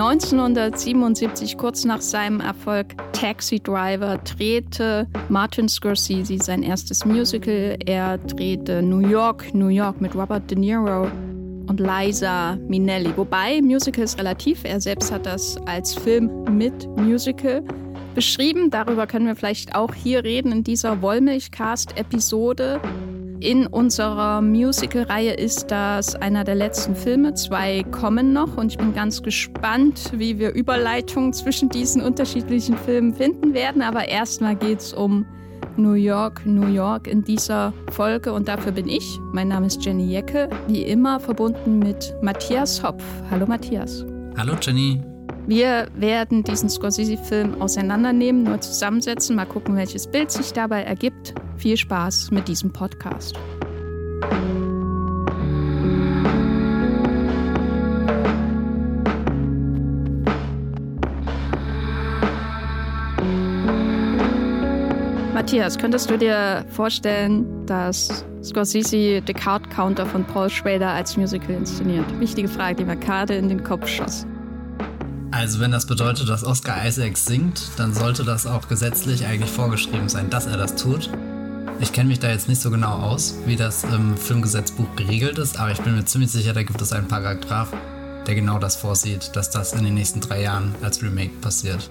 1977, kurz nach seinem Erfolg Taxi Driver, drehte Martin Scorsese sein erstes Musical. Er drehte New York, New York mit Robert De Niro und Liza Minnelli. Wobei Musical ist relativ. Er selbst hat das als Film mit Musical beschrieben. Darüber können wir vielleicht auch hier reden in dieser Wollmilchcast-Episode. In unserer Musical-Reihe ist das einer der letzten Filme. Zwei kommen noch und ich bin ganz gespannt, wie wir Überleitungen zwischen diesen unterschiedlichen Filmen finden werden. Aber erstmal geht es um New York, New York in dieser Folge und dafür bin ich. Mein Name ist Jenny Jecke, wie immer verbunden mit Matthias Hopf. Hallo Matthias. Hallo Jenny. Wir werden diesen Scorsese-Film auseinandernehmen, nur zusammensetzen, mal gucken, welches Bild sich dabei ergibt. Viel Spaß mit diesem Podcast. Matthias, könntest du dir vorstellen, dass Scorsese The Card Counter von Paul Schrader als Musical inszeniert? Wichtige Frage, die mir gerade in den Kopf schoss. Also wenn das bedeutet, dass Oscar Isaacs singt, dann sollte das auch gesetzlich eigentlich vorgeschrieben sein, dass er das tut. Ich kenne mich da jetzt nicht so genau aus, wie das im Filmgesetzbuch geregelt ist, aber ich bin mir ziemlich sicher, da gibt es einen Paragraph, der genau das vorsieht, dass das in den nächsten drei Jahren als Remake passiert.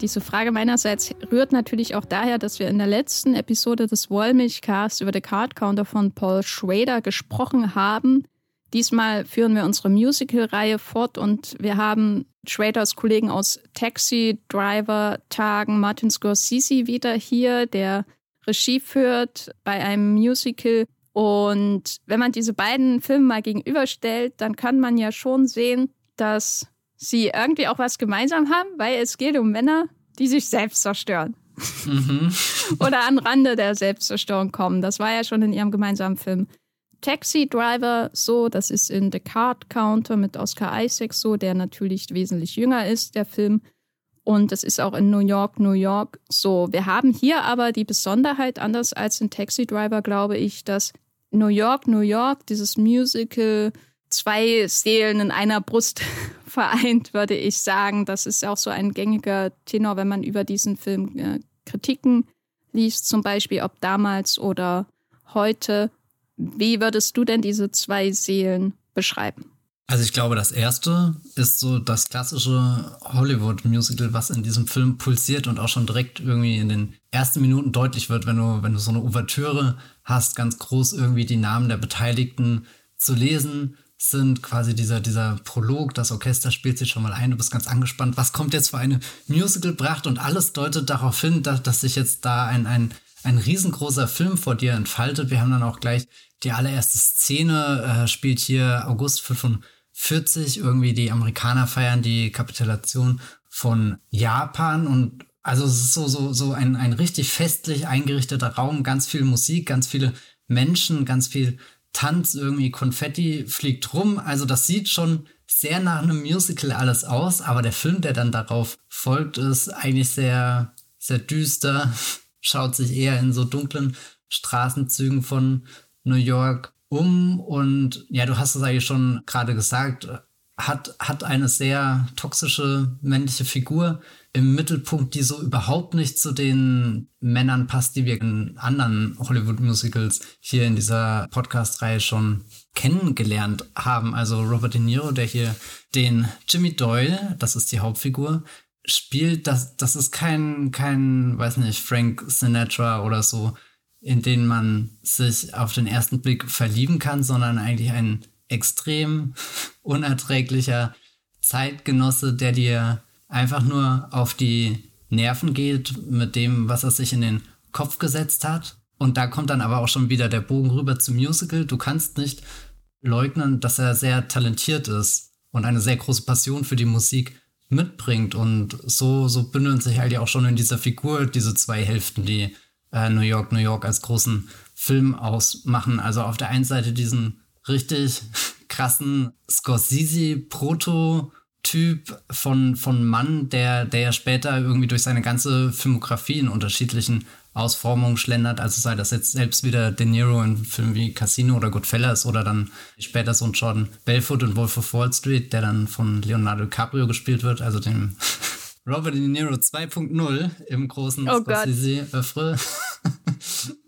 Diese Frage meinerseits rührt natürlich auch daher, dass wir in der letzten Episode des Wollmilchcasts über The Card Counter von Paul Schrader gesprochen haben. Diesmal führen wir unsere Musical-Reihe fort und wir haben Schraders Kollegen aus Taxi Driver Tagen, Martin Scorsese wieder hier, der Regie führt bei einem Musical. Und wenn man diese beiden Filme mal gegenüberstellt, dann kann man ja schon sehen, dass sie irgendwie auch was gemeinsam haben, weil es geht um Männer, die sich selbst zerstören. Mhm. Oder an Rande der Selbstzerstörung kommen. Das war ja schon in ihrem gemeinsamen Film Taxi Driver so, das ist in The Card Counter mit Oscar Isaac so, der natürlich wesentlich jünger ist, der Film. Und es ist auch in New York, New York so. Wir haben hier aber die Besonderheit, anders als in Taxi Driver, glaube ich, dass New York, New York, dieses Musical, zwei Seelen in einer Brust vereint, würde ich sagen. Das ist auch so ein gängiger Tenor, wenn man über diesen Film äh, Kritiken liest, zum Beispiel ob damals oder heute. Wie würdest du denn diese zwei Seelen beschreiben? Also ich glaube, das erste ist so das klassische Hollywood-Musical, was in diesem Film pulsiert und auch schon direkt irgendwie in den ersten Minuten deutlich wird, wenn du, wenn du so eine Ouvertüre hast, ganz groß irgendwie die Namen der Beteiligten zu lesen sind, quasi dieser, dieser Prolog, das Orchester spielt sich schon mal ein, du bist ganz angespannt, was kommt jetzt für eine Musical-Pracht und alles deutet darauf hin, dass, dass sich jetzt da ein, ein, ein riesengroßer Film vor dir entfaltet. Wir haben dann auch gleich die allererste Szene äh, spielt hier August 45. Irgendwie die Amerikaner feiern die Kapitulation von Japan und also es ist so, so, so ein, ein richtig festlich eingerichteter Raum, ganz viel Musik, ganz viele Menschen, ganz viel Tanz, irgendwie Konfetti fliegt rum. Also das sieht schon sehr nach einem Musical alles aus, aber der Film, der dann darauf folgt, ist eigentlich sehr, sehr düster, schaut sich eher in so dunklen Straßenzügen von New York um und ja, du hast es eigentlich schon gerade gesagt, hat, hat eine sehr toxische männliche Figur im Mittelpunkt, die so überhaupt nicht zu den Männern passt, die wir in anderen Hollywood-Musicals hier in dieser Podcast-Reihe schon kennengelernt haben. Also Robert De Niro, der hier den Jimmy Doyle, das ist die Hauptfigur, spielt, das, das ist kein, kein, weiß nicht, Frank Sinatra oder so, in denen man sich auf den ersten Blick verlieben kann, sondern eigentlich ein extrem unerträglicher Zeitgenosse, der dir einfach nur auf die Nerven geht mit dem, was er sich in den Kopf gesetzt hat. Und da kommt dann aber auch schon wieder der Bogen rüber zum Musical. Du kannst nicht leugnen, dass er sehr talentiert ist und eine sehr große Passion für die Musik mitbringt. Und so, so bündeln sich halt ja auch schon in dieser Figur diese zwei Hälften, die äh, New York, New York als großen Film ausmachen. Also auf der einen Seite diesen richtig krassen Scorsese-Proto- Typ von, von Mann, der, der ja später irgendwie durch seine ganze Filmografie in unterschiedlichen Ausformungen schlendert. Also sei das jetzt selbst wieder De Niro in Filmen wie Casino oder Goodfellas oder dann später so ein Jordan Belfort und Wolf of Wall Street, der dann von Leonardo DiCaprio gespielt wird, also dem Robert De Niro 2.0 im großen oh Scorsese-Öffre.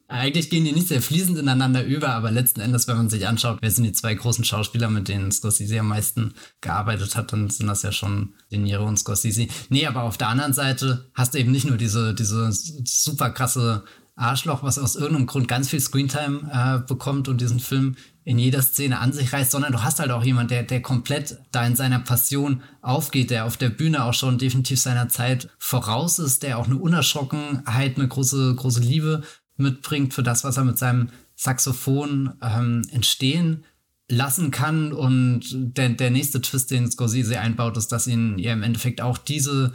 Eigentlich gehen die nicht sehr fließend ineinander über, aber letzten Endes, wenn man sich anschaut, wer sind die zwei großen Schauspieler, mit denen Scorsese am meisten gearbeitet hat, dann sind das ja schon De Niro und Scorsese. Nee, aber auf der anderen Seite hast du eben nicht nur diese, diese super krasse Arschloch, was aus irgendeinem Grund ganz viel Screentime äh, bekommt und diesen Film in jeder Szene an sich reißt, sondern du hast halt auch jemand, der, der komplett da in seiner Passion aufgeht, der auf der Bühne auch schon definitiv seiner Zeit voraus ist, der auch eine Unerschrockenheit, eine große, große Liebe mitbringt für das, was er mit seinem Saxophon ähm, entstehen lassen kann. Und der, der nächste Twist, den Scorsese einbaut, ist, dass ihn ja im Endeffekt auch diese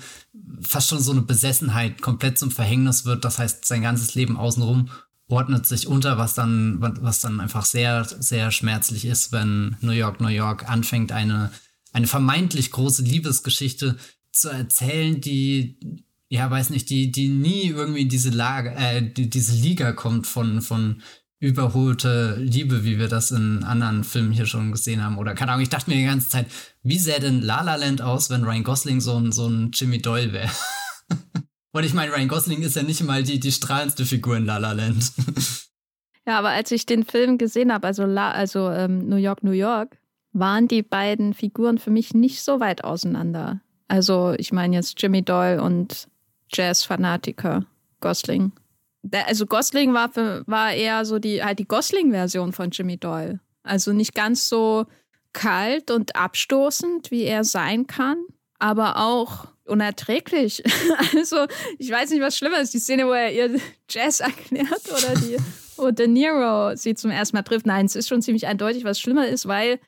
fast schon so eine Besessenheit komplett zum Verhängnis wird. Das heißt, sein ganzes Leben außenrum ordnet sich unter, was dann, was dann einfach sehr, sehr schmerzlich ist, wenn New York, New York anfängt, eine, eine vermeintlich große Liebesgeschichte zu erzählen, die ja, weiß nicht, die, die nie irgendwie in diese Lage, äh, die, diese Liga kommt von, von überholte Liebe, wie wir das in anderen Filmen hier schon gesehen haben. Oder keine Ahnung, ich dachte mir die ganze Zeit, wie sähe denn La La Land aus, wenn Ryan Gosling so ein, so ein Jimmy Doyle wäre? Und ich meine, Ryan Gosling ist ja nicht mal die, die strahlendste Figur in La La Land. ja, aber als ich den Film gesehen habe, also, La, also ähm, New York, New York, waren die beiden Figuren für mich nicht so weit auseinander. Also ich meine jetzt Jimmy Doyle und Jazz-Fanatiker, Gosling. Der, also Gosling war, für, war eher so die, halt die Gosling-Version von Jimmy Doyle. Also nicht ganz so kalt und abstoßend, wie er sein kann, aber auch unerträglich. also ich weiß nicht, was schlimmer ist, die Szene, wo er ihr Jazz erklärt oder die, wo De Niro sie zum ersten Mal trifft. Nein, es ist schon ziemlich eindeutig, was schlimmer ist, weil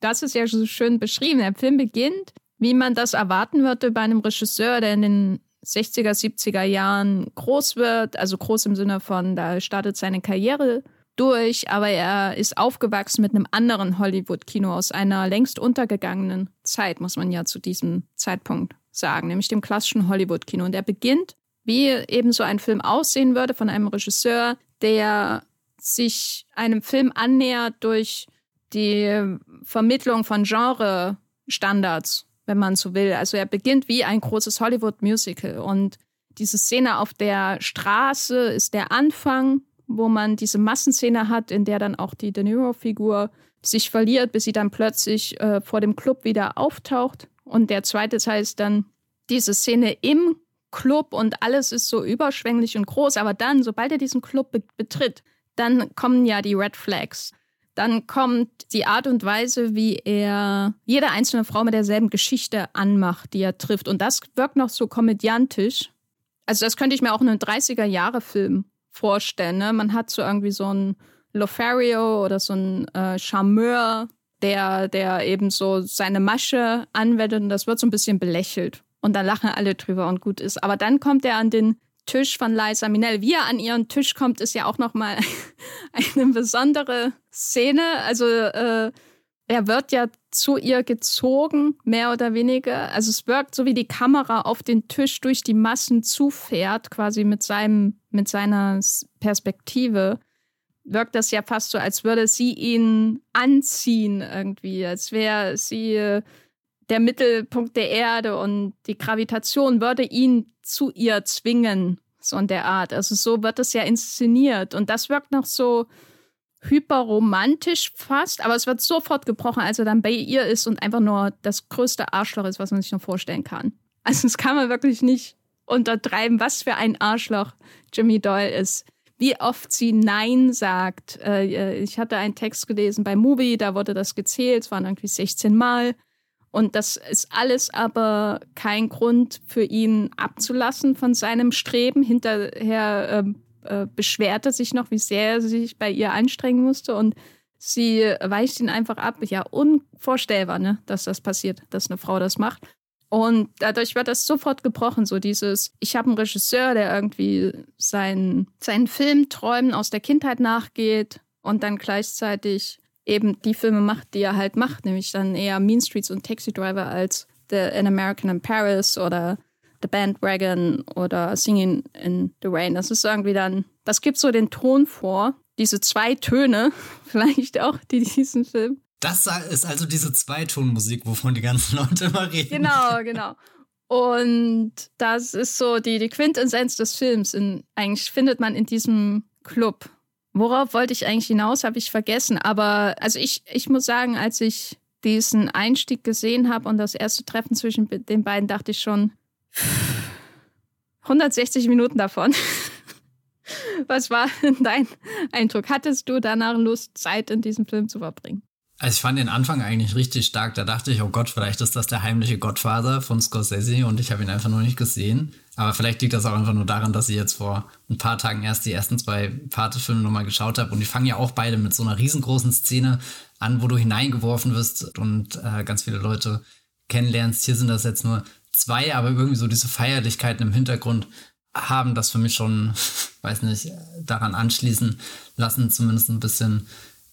das ist ja so schön beschrieben. Der Film beginnt, wie man das erwarten würde bei einem Regisseur, der in den 60er, 70er Jahren groß wird, also groß im Sinne von, da startet seine Karriere durch, aber er ist aufgewachsen mit einem anderen Hollywood-Kino aus einer längst untergegangenen Zeit, muss man ja zu diesem Zeitpunkt sagen, nämlich dem klassischen Hollywood-Kino. Und er beginnt, wie eben so ein Film aussehen würde, von einem Regisseur, der sich einem Film annähert durch die Vermittlung von Genre-Standards wenn man so will. Also er beginnt wie ein großes Hollywood-Musical und diese Szene auf der Straße ist der Anfang, wo man diese Massenszene hat, in der dann auch die De Niro-Figur sich verliert, bis sie dann plötzlich äh, vor dem Club wieder auftaucht. Und der zweite Teil ist dann diese Szene im Club und alles ist so überschwänglich und groß. Aber dann, sobald er diesen Club be betritt, dann kommen ja die Red Flags. Dann kommt die Art und Weise, wie er jede einzelne Frau mit derselben Geschichte anmacht, die er trifft. Und das wirkt noch so komödiantisch. Also das könnte ich mir auch in einem 30er-Jahre-Film vorstellen. Ne? Man hat so irgendwie so einen Lothario oder so einen äh, Charmeur, der, der eben so seine Masche anwendet und das wird so ein bisschen belächelt. Und dann lachen alle drüber und gut ist. Aber dann kommt er an den Tisch von Liza Minnelli. Wie er an ihren Tisch kommt, ist ja auch nochmal eine besondere Szene. Also äh, er wird ja zu ihr gezogen, mehr oder weniger. Also es wirkt so, wie die Kamera auf den Tisch durch die Massen zufährt, quasi mit seinem, mit seiner Perspektive. Wirkt das ja fast so, als würde sie ihn anziehen irgendwie, als wäre sie äh, der Mittelpunkt der Erde und die Gravitation würde ihn zu ihr zwingen, so in der Art. Also so wird es ja inszeniert und das wirkt noch so hyperromantisch fast, aber es wird sofort gebrochen, als er dann bei ihr ist und einfach nur das größte Arschloch ist, was man sich noch vorstellen kann. Also das kann man wirklich nicht untertreiben, was für ein Arschloch Jimmy Doyle ist. Wie oft sie Nein sagt. Äh, ich hatte einen Text gelesen bei Movie, da wurde das gezählt, es waren irgendwie 16 Mal. Und das ist alles aber kein Grund für ihn abzulassen von seinem Streben. Hinterher äh, beschwert er sich noch, wie sehr er sich bei ihr anstrengen musste. Und sie weicht ihn einfach ab. Ja, unvorstellbar, ne, dass das passiert, dass eine Frau das macht. Und dadurch wird das sofort gebrochen, so dieses, ich habe einen Regisseur, der irgendwie seinen, seinen Filmträumen aus der Kindheit nachgeht und dann gleichzeitig eben die Filme macht, die er halt macht, nämlich dann eher Mean Streets und Taxi Driver als The, An American in Paris oder The Bandwagon oder Singing in the Rain. Das ist irgendwie dann, das gibt so den Ton vor, diese zwei Töne, vielleicht auch, die diesen Film. Das ist also diese Zweitonmusik, wovon die ganzen Leute immer reden. Genau, genau. Und das ist so die, die Quintessenz des Films. In, eigentlich findet man in diesem Club. Worauf wollte ich eigentlich hinaus, habe ich vergessen. Aber also ich, ich muss sagen, als ich diesen Einstieg gesehen habe und das erste Treffen zwischen den beiden, dachte ich schon, 160 Minuten davon. Was war dein Eindruck? Hattest du danach Lust, Zeit in diesem Film zu verbringen? Also ich fand den Anfang eigentlich richtig stark. Da dachte ich, oh Gott, vielleicht ist das der heimliche Gottvater von Scorsese und ich habe ihn einfach noch nicht gesehen. Aber vielleicht liegt das auch einfach nur daran, dass ich jetzt vor ein paar Tagen erst die ersten zwei Pate-Filme nochmal geschaut habe. Und die fangen ja auch beide mit so einer riesengroßen Szene an, wo du hineingeworfen wirst und äh, ganz viele Leute kennenlernst. Hier sind das jetzt nur zwei, aber irgendwie so diese Feierlichkeiten im Hintergrund haben das für mich schon, weiß nicht, daran anschließen lassen, zumindest ein bisschen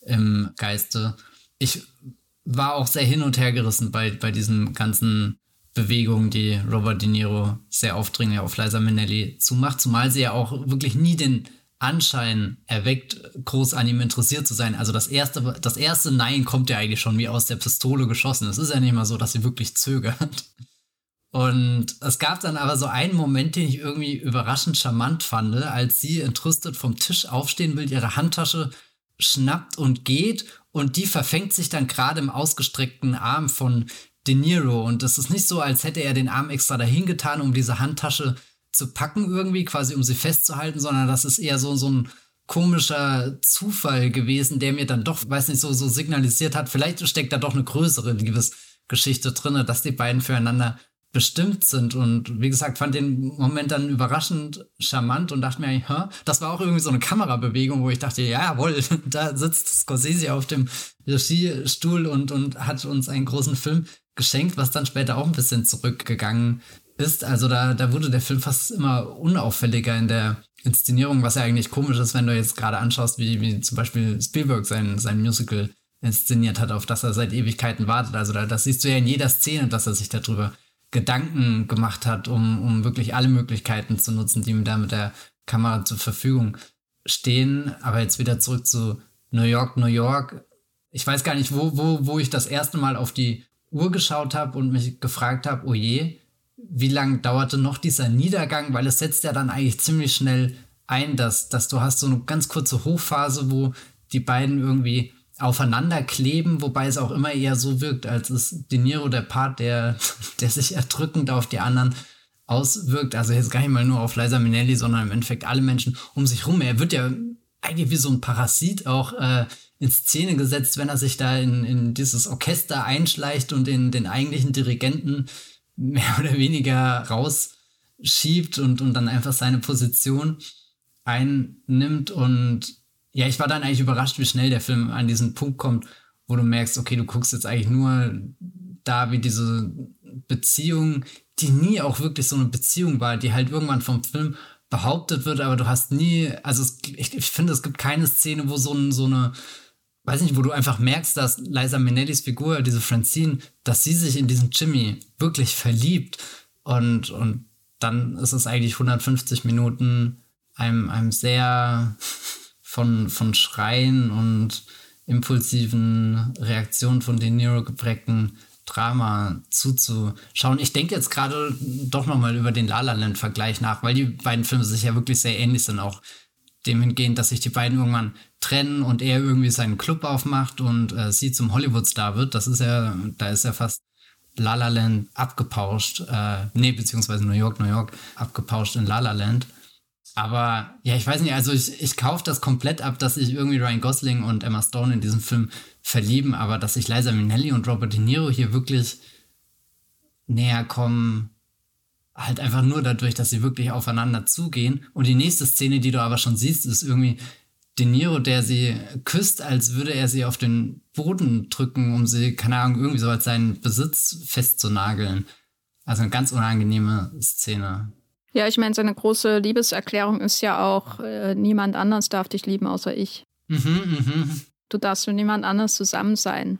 im Geiste. Ich war auch sehr hin und her gerissen bei, bei diesen ganzen Bewegungen, die Robert De Niro sehr aufdringlich auf Liza Minnelli zumacht, zumal sie ja auch wirklich nie den Anschein erweckt, groß an ihm interessiert zu sein. Also das erste, das erste Nein kommt ja eigentlich schon wie aus der Pistole geschossen. Es ist ja nicht mal so, dass sie wirklich zögert. Und es gab dann aber so einen Moment, den ich irgendwie überraschend charmant fand, als sie entrüstet vom Tisch aufstehen will, ihre Handtasche schnappt und geht und die verfängt sich dann gerade im ausgestreckten Arm von De Niro. Und es ist nicht so, als hätte er den Arm extra dahin getan, um diese Handtasche zu packen irgendwie, quasi um sie festzuhalten, sondern das ist eher so, so ein komischer Zufall gewesen, der mir dann doch, weiß nicht, so, so signalisiert hat, vielleicht steckt da doch eine größere Liebesgeschichte drin, dass die beiden füreinander bestimmt sind. Und wie gesagt, fand den Moment dann überraschend charmant und dachte mir Hä? das war auch irgendwie so eine Kamerabewegung, wo ich dachte, ja, jawohl, da sitzt Scorsese auf dem Regiestuhl und, und hat uns einen großen Film geschenkt, was dann später auch ein bisschen zurückgegangen ist. Also da, da wurde der Film fast immer unauffälliger in der Inszenierung, was ja eigentlich komisch ist, wenn du jetzt gerade anschaust, wie, wie zum Beispiel Spielberg sein, sein Musical inszeniert hat, auf das er seit Ewigkeiten wartet. Also da, das siehst du ja in jeder Szene, dass er sich darüber Gedanken gemacht hat, um, um wirklich alle Möglichkeiten zu nutzen, die ihm da mit der Kamera zur Verfügung stehen. Aber jetzt wieder zurück zu New York, New York. Ich weiß gar nicht, wo, wo, wo ich das erste Mal auf die Uhr geschaut habe und mich gefragt habe, oh je, wie lange dauerte noch dieser Niedergang? Weil es setzt ja dann eigentlich ziemlich schnell ein, dass, dass du hast so eine ganz kurze Hochphase, wo die beiden irgendwie aufeinander kleben, wobei es auch immer eher so wirkt, als ist De Niro der Part, der, der sich erdrückend auf die anderen auswirkt. Also jetzt gar nicht mal nur auf Liza Minnelli, sondern im Endeffekt alle Menschen um sich rum. Er wird ja eigentlich wie so ein Parasit auch äh, in Szene gesetzt, wenn er sich da in, in dieses Orchester einschleicht und in den eigentlichen Dirigenten mehr oder weniger rausschiebt und, und dann einfach seine Position einnimmt und ja, ich war dann eigentlich überrascht, wie schnell der Film an diesen Punkt kommt, wo du merkst, okay, du guckst jetzt eigentlich nur da, wie diese Beziehung, die nie auch wirklich so eine Beziehung war, die halt irgendwann vom Film behauptet wird, aber du hast nie, also es, ich, ich finde, es gibt keine Szene, wo so, ein, so eine, weiß nicht, wo du einfach merkst, dass Liza Minnellis Figur, diese Francine, dass sie sich in diesen Jimmy wirklich verliebt und, und dann ist es eigentlich 150 Minuten einem, einem sehr von, von Schreien und impulsiven Reaktionen von De Niro geprägten Drama zuzuschauen. Ich denke jetzt gerade doch nochmal über den La La Land Vergleich nach, weil die beiden Filme sich ja wirklich sehr ähnlich sind, auch dem hingehend, dass sich die beiden irgendwann trennen und er irgendwie seinen Club aufmacht und äh, sie zum Hollywood-Star wird. Das ist ja, da ist ja fast La La Land abgepauscht, äh, nee, beziehungsweise New York, New York abgepauscht in La La Land. Aber ja, ich weiß nicht, also ich, ich kaufe das komplett ab, dass sich irgendwie Ryan Gosling und Emma Stone in diesem Film verlieben, aber dass sich Liza Minnelli und Robert De Niro hier wirklich näher kommen, halt einfach nur dadurch, dass sie wirklich aufeinander zugehen. Und die nächste Szene, die du aber schon siehst, ist irgendwie De Niro, der sie küsst, als würde er sie auf den Boden drücken, um sie, keine Ahnung, irgendwie so als seinen Besitz festzunageln. Also eine ganz unangenehme Szene. Ja, ich meine, seine große Liebeserklärung ist ja auch, äh, niemand anders darf dich lieben außer ich. Mhm, mh. Du darfst mit niemand anders zusammen sein.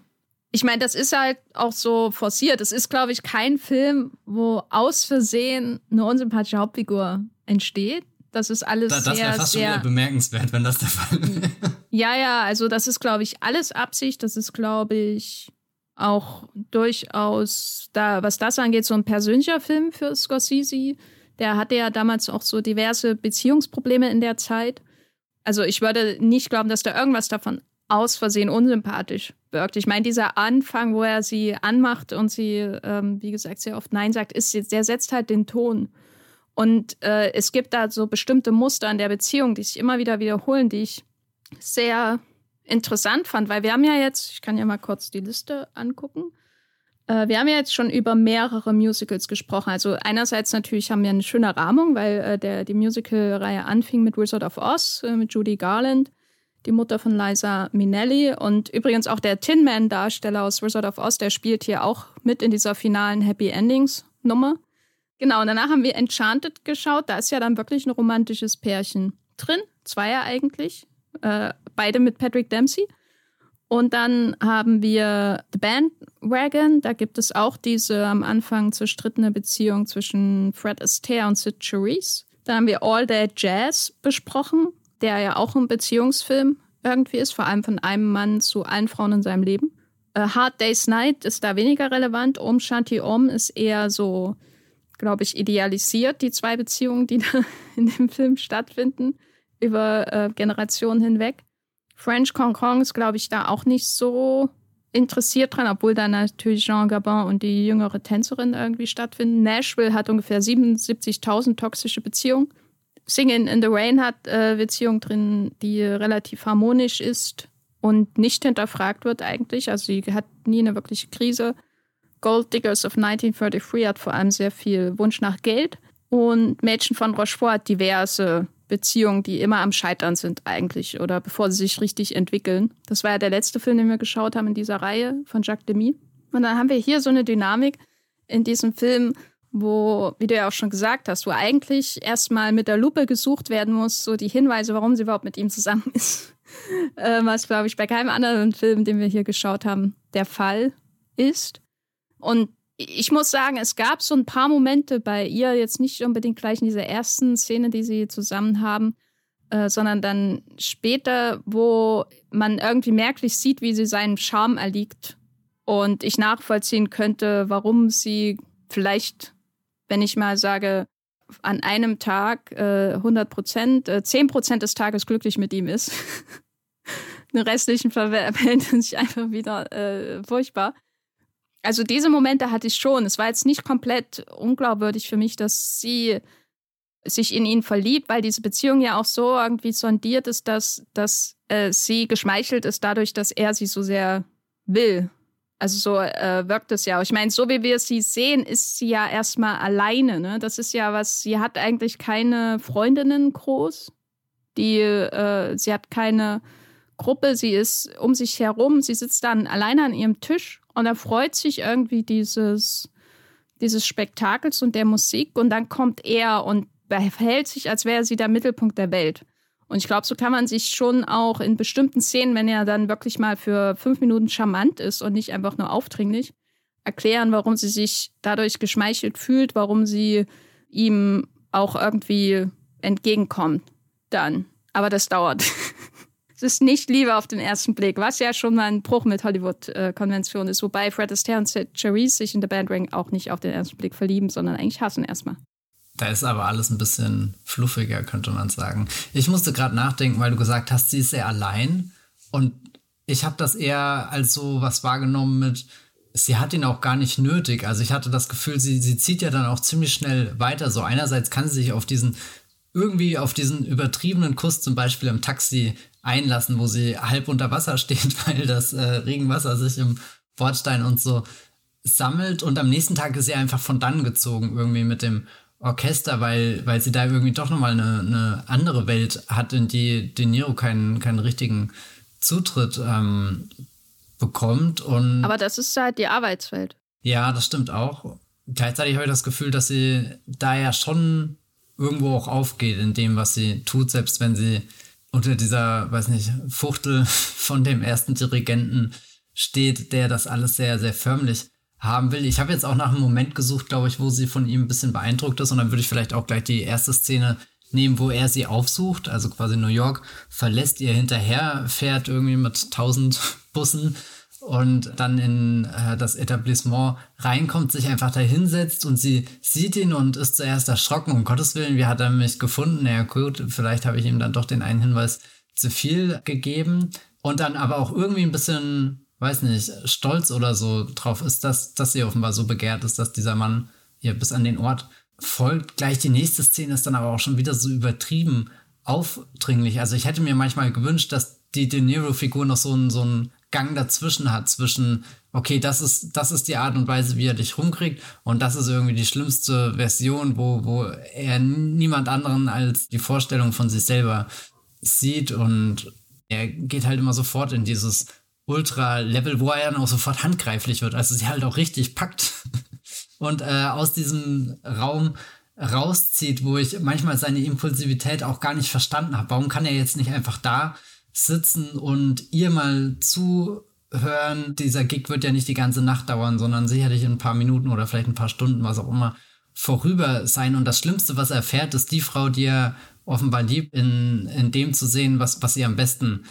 ich meine, das ist halt auch so forciert. Es ist, glaube ich, kein Film, wo aus Versehen eine unsympathische Hauptfigur entsteht. Das ist alles da, das sehr, fast sehr schon bemerkenswert, wenn das der Fall wäre. Ja, ja, also das ist, glaube ich, alles Absicht. Das ist, glaube ich, auch durchaus da, was das angeht, so ein persönlicher Film für Scorsese. Der hatte ja damals auch so diverse Beziehungsprobleme in der Zeit. Also ich würde nicht glauben, dass da irgendwas davon aus Versehen unsympathisch wirkt. Ich meine, dieser Anfang, wo er sie anmacht und sie, ähm, wie gesagt, sehr oft Nein sagt, ist, der setzt halt den Ton. Und äh, es gibt da so bestimmte Muster in der Beziehung, die sich immer wieder wiederholen, die ich sehr interessant fand, weil wir haben ja jetzt, ich kann ja mal kurz die Liste angucken. Äh, wir haben ja jetzt schon über mehrere Musicals gesprochen. Also einerseits natürlich haben wir eine schöne Rahmung, weil äh, der, die Musical-Reihe anfing mit Wizard of Oz, äh, mit Judy Garland die Mutter von Liza Minnelli. Und übrigens auch der Tin Man-Darsteller aus Wizard of Oz, der spielt hier auch mit in dieser finalen Happy Endings-Nummer. Genau, und danach haben wir Enchanted geschaut. Da ist ja dann wirklich ein romantisches Pärchen drin. Zweier eigentlich. Äh, beide mit Patrick Dempsey. Und dann haben wir The Bandwagon. Da gibt es auch diese am Anfang zerstrittene Beziehung zwischen Fred Astaire und Sid Charisse. Dann haben wir All That Jazz besprochen der ja auch ein Beziehungsfilm irgendwie ist, vor allem von einem Mann zu allen Frauen in seinem Leben. Uh, Hard Day's Night ist da weniger relevant. Om Shanti Om ist eher so, glaube ich, idealisiert, die zwei Beziehungen, die da in dem Film stattfinden, über äh, Generationen hinweg. French Kong ist, glaube ich, da auch nicht so interessiert dran, obwohl da natürlich Jean Gabin und die jüngere Tänzerin irgendwie stattfinden. Nashville hat ungefähr 77.000 toxische Beziehungen. Singing in the Rain hat äh, Beziehung drin, die relativ harmonisch ist und nicht hinterfragt wird eigentlich. Also sie hat nie eine wirkliche Krise. Gold Diggers of 1933 hat vor allem sehr viel Wunsch nach Geld. Und Mädchen von Rochefort hat diverse Beziehungen, die immer am Scheitern sind eigentlich oder bevor sie sich richtig entwickeln. Das war ja der letzte Film, den wir geschaut haben in dieser Reihe von Jacques Demy. Und dann haben wir hier so eine Dynamik in diesem Film, wo, wie du ja auch schon gesagt hast, wo eigentlich erstmal mit der Lupe gesucht werden muss, so die Hinweise, warum sie überhaupt mit ihm zusammen ist. äh, was, glaube ich, bei keinem anderen Film, den wir hier geschaut haben, der Fall ist. Und ich muss sagen, es gab so ein paar Momente bei ihr, jetzt nicht unbedingt gleich in dieser ersten Szene, die sie zusammen haben, äh, sondern dann später, wo man irgendwie merklich sieht, wie sie seinem Charme erliegt. Und ich nachvollziehen könnte, warum sie vielleicht wenn ich mal sage, an einem Tag äh, 100 Prozent, äh, 10 Prozent des Tages glücklich mit ihm ist. Den restlichen verwenden sich einfach wieder äh, furchtbar. Also diese Momente hatte ich schon. Es war jetzt nicht komplett unglaubwürdig für mich, dass sie sich in ihn verliebt, weil diese Beziehung ja auch so irgendwie sondiert ist, dass, dass äh, sie geschmeichelt ist dadurch, dass er sie so sehr will. Also so äh, wirkt es ja. Ich meine, so wie wir sie sehen, ist sie ja erstmal alleine. Ne? Das ist ja was, sie hat eigentlich keine Freundinnen groß. Die, äh, sie hat keine Gruppe, sie ist um sich herum, sie sitzt dann alleine an ihrem Tisch und er freut sich irgendwie dieses, dieses Spektakels und der Musik und dann kommt er und verhält sich, als wäre sie der Mittelpunkt der Welt. Und ich glaube, so kann man sich schon auch in bestimmten Szenen, wenn er dann wirklich mal für fünf Minuten charmant ist und nicht einfach nur aufdringlich, erklären, warum sie sich dadurch geschmeichelt fühlt, warum sie ihm auch irgendwie entgegenkommt. Dann. Aber das dauert. es ist nicht Liebe auf den ersten Blick, was ja schon mal ein Bruch mit Hollywood-Konvention ist. Wobei Fred Astaire und Charisse sich in der Bandring auch nicht auf den ersten Blick verlieben, sondern eigentlich hassen erstmal. Da ist aber alles ein bisschen fluffiger, könnte man sagen. Ich musste gerade nachdenken, weil du gesagt hast, sie ist sehr allein. Und ich habe das eher als so was wahrgenommen mit, sie hat ihn auch gar nicht nötig. Also ich hatte das Gefühl, sie, sie zieht ja dann auch ziemlich schnell weiter. So einerseits kann sie sich auf diesen, irgendwie auf diesen übertriebenen Kuss zum Beispiel im Taxi einlassen, wo sie halb unter Wasser steht, weil das äh, Regenwasser sich im Bordstein und so sammelt. Und am nächsten Tag ist sie einfach von dann gezogen, irgendwie mit dem Orchester, weil, weil sie da irgendwie doch nochmal eine, eine andere Welt hat, in die De Niro keinen, keinen richtigen Zutritt ähm, bekommt. Und Aber das ist halt die Arbeitswelt. Ja, das stimmt auch. Gleichzeitig habe ich das Gefühl, dass sie da ja schon irgendwo auch aufgeht in dem, was sie tut, selbst wenn sie unter dieser, weiß nicht, Fuchtel von dem ersten Dirigenten steht, der das alles sehr, sehr förmlich haben will. Ich habe jetzt auch nach einem Moment gesucht, glaube ich, wo sie von ihm ein bisschen beeindruckt ist und dann würde ich vielleicht auch gleich die erste Szene nehmen, wo er sie aufsucht, also quasi New York, verlässt ihr hinterher, fährt irgendwie mit tausend Bussen und dann in äh, das Etablissement reinkommt, sich einfach da hinsetzt und sie sieht ihn und ist zuerst erschrocken, um Gottes Willen, wie hat er mich gefunden? Ja gut, vielleicht habe ich ihm dann doch den einen Hinweis zu viel gegeben und dann aber auch irgendwie ein bisschen, weiß nicht, stolz oder so drauf ist, dass, dass sie offenbar so begehrt ist, dass dieser Mann ihr bis an den Ort folgt. Gleich die nächste Szene ist dann aber auch schon wieder so übertrieben aufdringlich. Also ich hätte mir manchmal gewünscht, dass die De Niro-Figur noch so ein, so ein Gang dazwischen hat, zwischen, okay, das ist, das ist die Art und Weise, wie er dich rumkriegt und das ist irgendwie die schlimmste Version, wo, wo er niemand anderen als die Vorstellung von sich selber sieht und er geht halt immer sofort in dieses Ultra-Level, wo er dann auch sofort handgreiflich wird, also sie halt auch richtig packt und äh, aus diesem Raum rauszieht, wo ich manchmal seine Impulsivität auch gar nicht verstanden habe. Warum kann er jetzt nicht einfach da sitzen und ihr mal zuhören. Dieser Gig wird ja nicht die ganze Nacht dauern, sondern sicherlich in ein paar Minuten oder vielleicht ein paar Stunden, was auch immer, vorüber sein. Und das Schlimmste, was er erfährt, ist die Frau, die er offenbar liebt, in, in dem zu sehen, was, was sie am besten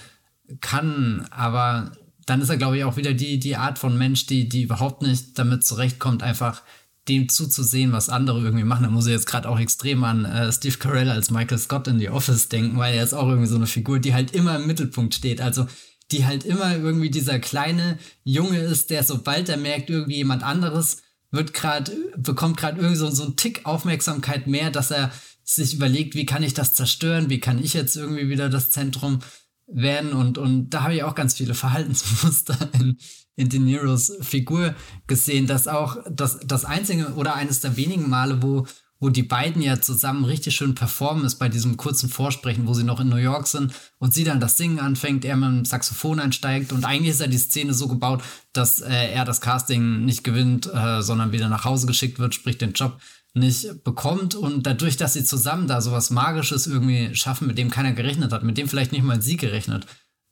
kann. Aber dann ist er, glaube ich, auch wieder die, die Art von Mensch, die, die überhaupt nicht damit zurechtkommt, einfach dem zuzusehen, was andere irgendwie machen. Da muss ich jetzt gerade auch extrem an äh, Steve Carell als Michael Scott in The Office denken, weil er ist auch irgendwie so eine Figur, die halt immer im Mittelpunkt steht. Also die halt immer irgendwie dieser kleine Junge ist, der sobald er merkt, irgendwie jemand anderes wird gerade, bekommt gerade irgendwie so, so einen Tick Aufmerksamkeit mehr, dass er sich überlegt, wie kann ich das zerstören, wie kann ich jetzt irgendwie wieder das Zentrum werden und, und da habe ich auch ganz viele Verhaltensmuster in, in De Niros Figur gesehen, dass auch das, das einzige oder eines der wenigen Male, wo, wo die beiden ja zusammen richtig schön performen, ist bei diesem kurzen Vorsprechen, wo sie noch in New York sind und sie dann das Singen anfängt, er mit dem Saxophon einsteigt und eigentlich ist ja die Szene so gebaut, dass äh, er das Casting nicht gewinnt, äh, sondern wieder nach Hause geschickt wird, sprich den Job nicht bekommt und dadurch, dass sie zusammen da sowas Magisches irgendwie schaffen, mit dem keiner gerechnet hat, mit dem vielleicht nicht mal sie gerechnet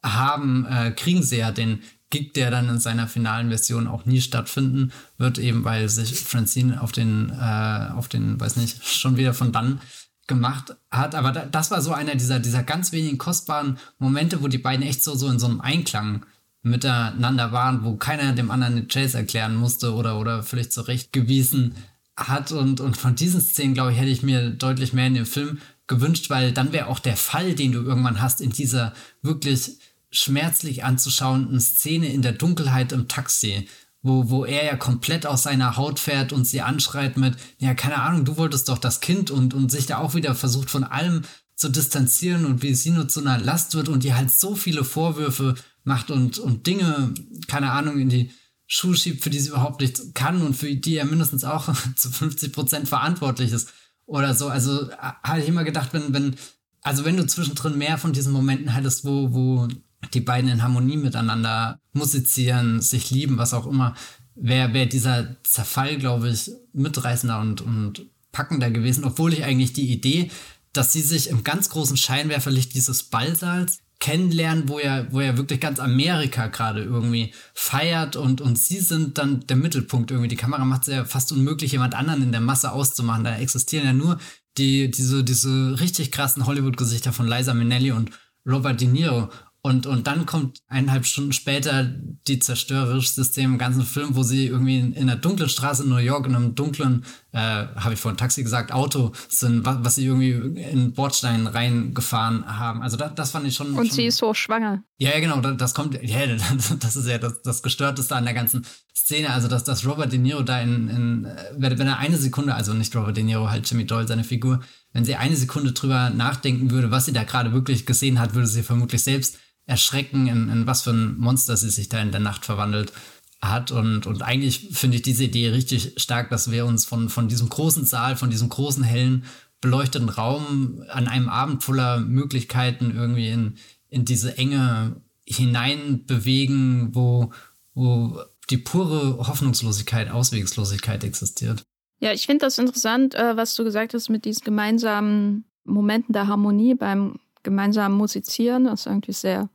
haben, äh, kriegen sie ja den Gig, der dann in seiner finalen Version auch nie stattfinden wird, eben weil sich Francine auf den, äh, auf den, weiß nicht, schon wieder von dann gemacht hat. Aber da, das war so einer dieser, dieser ganz wenigen kostbaren Momente, wo die beiden echt so, so in so einem Einklang miteinander waren, wo keiner dem anderen den Chase erklären musste oder, oder vielleicht zurechtgewiesen hat. Und, und von diesen Szenen, glaube ich, hätte ich mir deutlich mehr in dem Film gewünscht, weil dann wäre auch der Fall, den du irgendwann hast in dieser wirklich schmerzlich anzuschauenden Szene in der Dunkelheit im Taxi, wo, wo er ja komplett aus seiner Haut fährt und sie anschreit mit, ja, keine Ahnung, du wolltest doch das Kind und, und sich da auch wieder versucht von allem zu distanzieren und wie sie nur zu einer Last wird und die halt so viele Vorwürfe macht und, und Dinge, keine Ahnung, in die Schuhe schiebt, für die sie überhaupt nichts kann und für die er mindestens auch zu 50 Prozent verantwortlich ist oder so. Also äh, habe ich immer gedacht, wenn, wenn, also wenn du zwischendrin mehr von diesen Momenten hättest, wo, wo die beiden in Harmonie miteinander musizieren, sich lieben, was auch immer, wäre wär dieser Zerfall, glaube ich, mitreißender und, und packender gewesen, obwohl ich eigentlich die Idee, dass sie sich im ganz großen Scheinwerferlicht dieses Ballsaals kennenlernen, wo er, wo er wirklich ganz Amerika gerade irgendwie feiert und, und sie sind dann der Mittelpunkt irgendwie. Die Kamera macht es ja fast unmöglich, jemand anderen in der Masse auszumachen. Da existieren ja nur die, diese, diese richtig krassen Hollywood-Gesichter von Liza Minnelli und Robert De Niro. Und, und dann kommt eineinhalb Stunden später die zerstörerische Szene im ganzen Film, wo sie irgendwie in, in einer dunklen Straße in New York in einem dunklen, äh, habe ich vorhin Taxi gesagt, Auto sind, was, was sie irgendwie in Bordstein reingefahren haben. Also das, das fand ich schon. Und schon, sie ist so schwanger. Ja, ja, genau, das, das kommt, ja, das, das ist ja das, das Gestörteste an der ganzen Szene. Also, dass, dass Robert De Niro da in, in wenn er eine Sekunde, also nicht Robert De Niro, halt Jimmy Doyle, seine Figur, wenn sie eine Sekunde drüber nachdenken würde, was sie da gerade wirklich gesehen hat, würde sie vermutlich selbst erschrecken, in, in was für ein Monster sie sich da in der Nacht verwandelt hat. Und, und eigentlich finde ich diese Idee richtig stark, dass wir uns von, von diesem großen Saal, von diesem großen, hellen, beleuchteten Raum an einem Abend voller Möglichkeiten irgendwie in, in diese Enge hinein bewegen, wo, wo die pure Hoffnungslosigkeit, Auswegslosigkeit existiert. Ja, ich finde das interessant, äh, was du gesagt hast mit diesen gemeinsamen Momenten der Harmonie beim gemeinsamen Musizieren. Das ist irgendwie sehr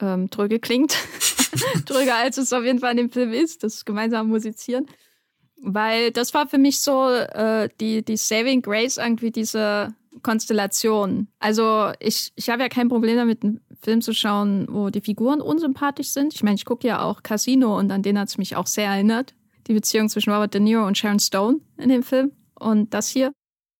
ähm, dröge klingt. dröger als es auf jeden Fall in dem Film ist, das gemeinsame Musizieren. Weil das war für mich so äh, die, die Saving Grace irgendwie diese Konstellation. Also ich, ich habe ja kein Problem damit, einen Film zu schauen, wo die Figuren unsympathisch sind. Ich meine, ich gucke ja auch Casino und an den hat es mich auch sehr erinnert. Die Beziehung zwischen Robert De Niro und Sharon Stone in dem Film und das hier.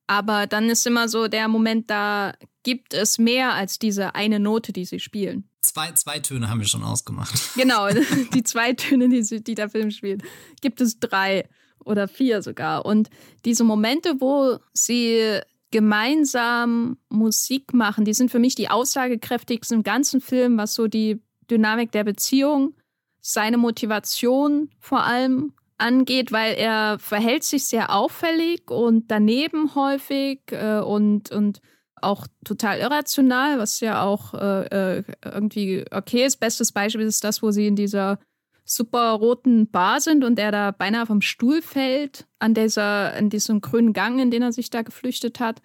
Aber dann ist immer so der Moment, da gibt es mehr als diese eine Note, die sie spielen. Zwei, zwei Töne haben wir schon ausgemacht. Genau, die zwei Töne, die, sie, die der Film spielt, gibt es drei oder vier sogar. Und diese Momente, wo sie gemeinsam Musik machen, die sind für mich die aussagekräftigsten im ganzen Film, was so die Dynamik der Beziehung, seine Motivation vor allem angeht, weil er verhält sich sehr auffällig und daneben häufig äh, und, und auch total irrational, was ja auch äh, äh irgendwie okay ist. Bestes Beispiel ist das, wo sie in dieser super roten Bar sind und er da beinahe vom Stuhl fällt an dieser, an diesem grünen Gang, in den er sich da geflüchtet hat.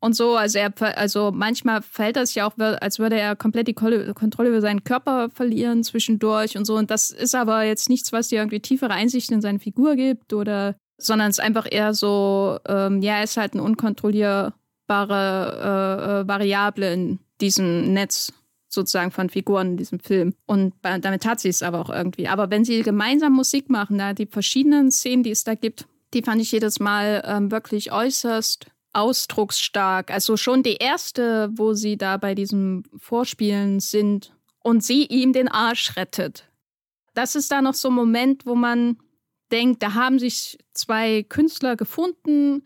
Und so, also er, also manchmal fällt das ja auch, als würde er komplett die Kontrolle über seinen Körper verlieren zwischendurch und so. Und das ist aber jetzt nichts, was dir irgendwie tiefere Einsichten in seine Figur gibt oder, sondern es ist einfach eher so, ähm, ja, er ist halt eine unkontrollierbare äh, äh, Variable in diesem Netz sozusagen von Figuren in diesem Film. Und damit hat sie es aber auch irgendwie. Aber wenn sie gemeinsam Musik machen, da die verschiedenen Szenen, die es da gibt, die fand ich jedes Mal ähm, wirklich äußerst ausdrucksstark. Also schon die erste, wo sie da bei diesem Vorspielen sind und sie ihm den Arsch rettet. Das ist da noch so ein Moment, wo man denkt, da haben sich zwei Künstler gefunden,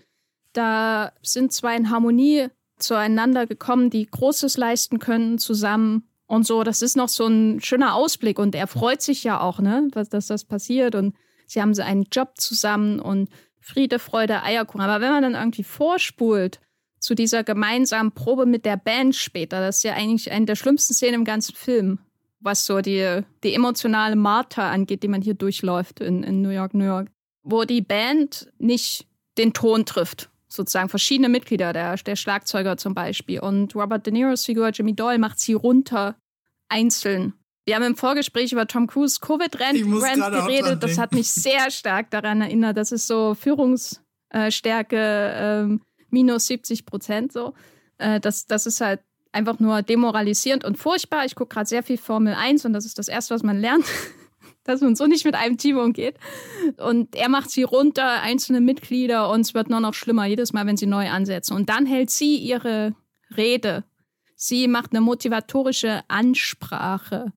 da sind zwei in Harmonie zueinander gekommen, die Großes leisten können zusammen und so. Das ist noch so ein schöner Ausblick und er freut sich ja auch, ne, dass das passiert und sie haben so einen Job zusammen und Friede, Freude, Eierkuchen. Aber wenn man dann irgendwie vorspult zu dieser gemeinsamen Probe mit der Band später, das ist ja eigentlich eine der schlimmsten Szenen im ganzen Film, was so die, die emotionale Marter angeht, die man hier durchläuft in, in New York, New York, wo die Band nicht den Ton trifft sozusagen verschiedene Mitglieder, der, der Schlagzeuger zum Beispiel. Und Robert De Niros Figur Jimmy Doyle macht sie runter, einzeln. Wir haben im Vorgespräch über Tom Cruise Covid-Rant geredet. Das hat mich sehr stark daran erinnert. Das ist so Führungsstärke äh, minus 70 Prozent so. Äh, das, das ist halt einfach nur demoralisierend und furchtbar. Ich gucke gerade sehr viel Formel 1 und das ist das Erste, was man lernt. dass man so nicht mit einem Team umgeht. Und er macht sie runter, einzelne Mitglieder, und es wird nur noch schlimmer jedes Mal, wenn sie neu ansetzen. Und dann hält sie ihre Rede. Sie macht eine motivatorische Ansprache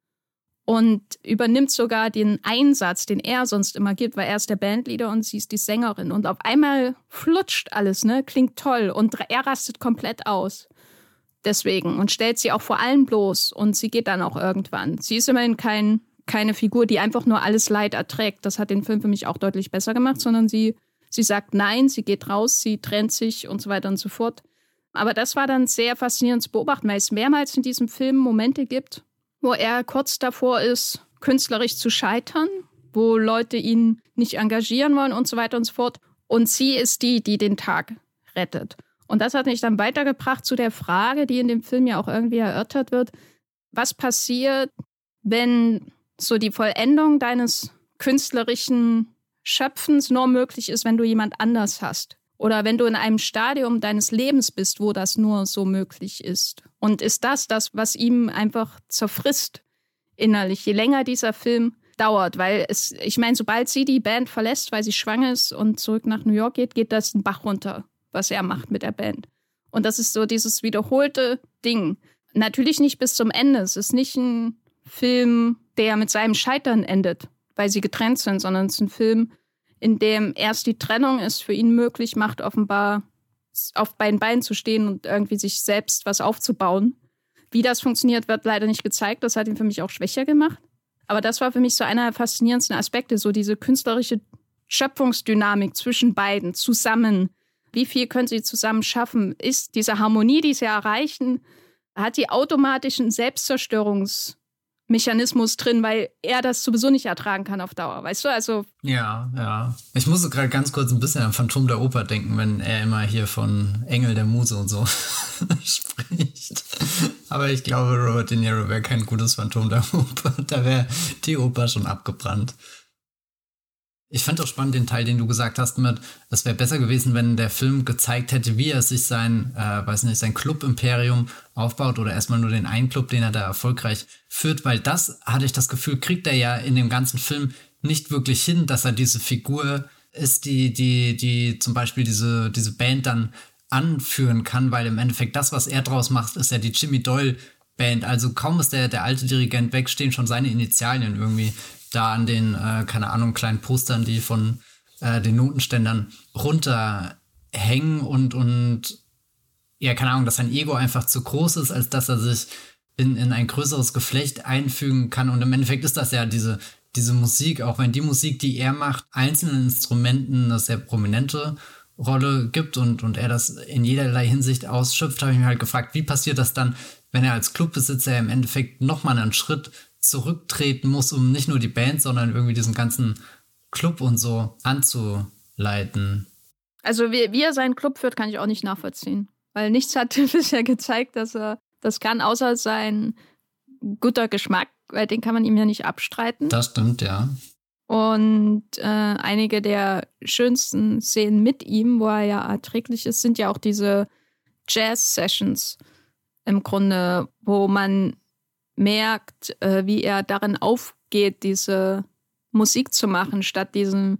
und übernimmt sogar den Einsatz, den er sonst immer gibt, weil er ist der Bandleader und sie ist die Sängerin. Und auf einmal flutscht alles, ne? Klingt toll. Und er rastet komplett aus. Deswegen. Und stellt sie auch vor allem bloß. Und sie geht dann auch irgendwann. Sie ist immerhin kein keine Figur, die einfach nur alles Leid erträgt. Das hat den Film für mich auch deutlich besser gemacht, sondern sie, sie sagt nein, sie geht raus, sie trennt sich und so weiter und so fort. Aber das war dann sehr faszinierend zu beobachten, weil es mehrmals in diesem Film Momente gibt, wo er kurz davor ist, künstlerisch zu scheitern, wo Leute ihn nicht engagieren wollen und so weiter und so fort. Und sie ist die, die den Tag rettet. Und das hat mich dann weitergebracht zu der Frage, die in dem Film ja auch irgendwie erörtert wird. Was passiert, wenn so die Vollendung deines künstlerischen Schöpfens nur möglich ist, wenn du jemand anders hast. Oder wenn du in einem Stadium deines Lebens bist, wo das nur so möglich ist. Und ist das das, was ihm einfach zerfrisst innerlich, je länger dieser Film dauert? Weil es, ich meine, sobald sie die Band verlässt, weil sie schwanger ist und zurück nach New York geht, geht das ein Bach runter, was er macht mit der Band. Und das ist so dieses wiederholte Ding. Natürlich nicht bis zum Ende. Es ist nicht ein Film, der mit seinem Scheitern endet, weil sie getrennt sind, sondern es ist ein Film, in dem erst die Trennung es für ihn möglich macht, offenbar auf beiden Beinen zu stehen und irgendwie sich selbst was aufzubauen. Wie das funktioniert, wird leider nicht gezeigt. Das hat ihn für mich auch schwächer gemacht. Aber das war für mich so einer der faszinierendsten Aspekte, so diese künstlerische Schöpfungsdynamik zwischen beiden zusammen. Wie viel können sie zusammen schaffen? Ist diese Harmonie, die sie erreichen, hat die automatischen Selbstzerstörungs- Mechanismus drin, weil er das sowieso nicht ertragen kann auf Dauer, weißt du? Also. Ja, ja. Ich musste gerade ganz kurz ein bisschen an Phantom der Oper denken, wenn er immer hier von Engel der Muse und so spricht. Aber ich glaube, Robert De Niro wäre kein gutes Phantom der Oper. Da wäre die Oper schon abgebrannt. Ich fand auch spannend den Teil, den du gesagt hast mit, es wäre besser gewesen, wenn der Film gezeigt hätte, wie er sich sein, äh, weiß nicht, sein Club-Imperium aufbaut oder erstmal nur den einen Club, den er da erfolgreich führt, weil das, hatte ich das Gefühl, kriegt er ja in dem ganzen Film nicht wirklich hin, dass er diese Figur ist, die, die, die zum Beispiel diese, diese Band dann anführen kann, weil im Endeffekt das, was er draus macht, ist ja die Jimmy Doyle Band. Also kaum ist der, der alte Dirigent weg, stehen schon seine Initialien irgendwie da an den, äh, keine Ahnung, kleinen Postern, die von äh, den Notenständern runterhängen und, und ja, keine Ahnung, dass sein Ego einfach zu groß ist, als dass er sich in, in ein größeres Geflecht einfügen kann. Und im Endeffekt ist das ja diese, diese Musik, auch wenn die Musik, die er macht, einzelnen Instrumenten eine sehr prominente Rolle gibt und, und er das in jederlei Hinsicht ausschöpft, habe ich mir halt gefragt, wie passiert das dann, wenn er als Clubbesitzer im Endeffekt nochmal einen Schritt zurücktreten muss, um nicht nur die Band, sondern irgendwie diesen ganzen Club und so anzuleiten. Also wie, wie er seinen Club führt, kann ich auch nicht nachvollziehen. Weil nichts hat bisher gezeigt, dass er das kann, außer sein guter Geschmack, weil den kann man ihm ja nicht abstreiten. Das stimmt, ja. Und äh, einige der schönsten Szenen mit ihm, wo er ja erträglich ist, sind ja auch diese Jazz-Sessions im Grunde, wo man merkt, äh, wie er darin aufgeht, diese Musik zu machen, statt diesem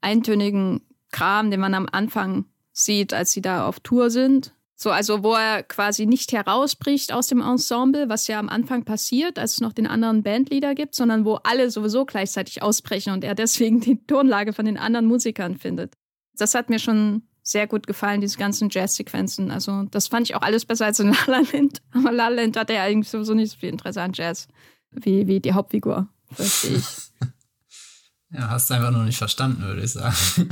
eintönigen Kram, den man am Anfang sieht, als sie da auf Tour sind. So, also wo er quasi nicht herausbricht aus dem Ensemble, was ja am Anfang passiert, als es noch den anderen Bandleader gibt, sondern wo alle sowieso gleichzeitig ausbrechen und er deswegen die Tonlage von den anderen Musikern findet. Das hat mir schon sehr gut gefallen, diese ganzen Jazz-Sequenzen. Also das fand ich auch alles besser als in La La Land. Aber La La Land hatte ja eigentlich sowieso nicht so viel Interesse an Jazz wie, wie die Hauptfigur, verstehe ich. ja, hast du einfach noch nicht verstanden, würde ich sagen.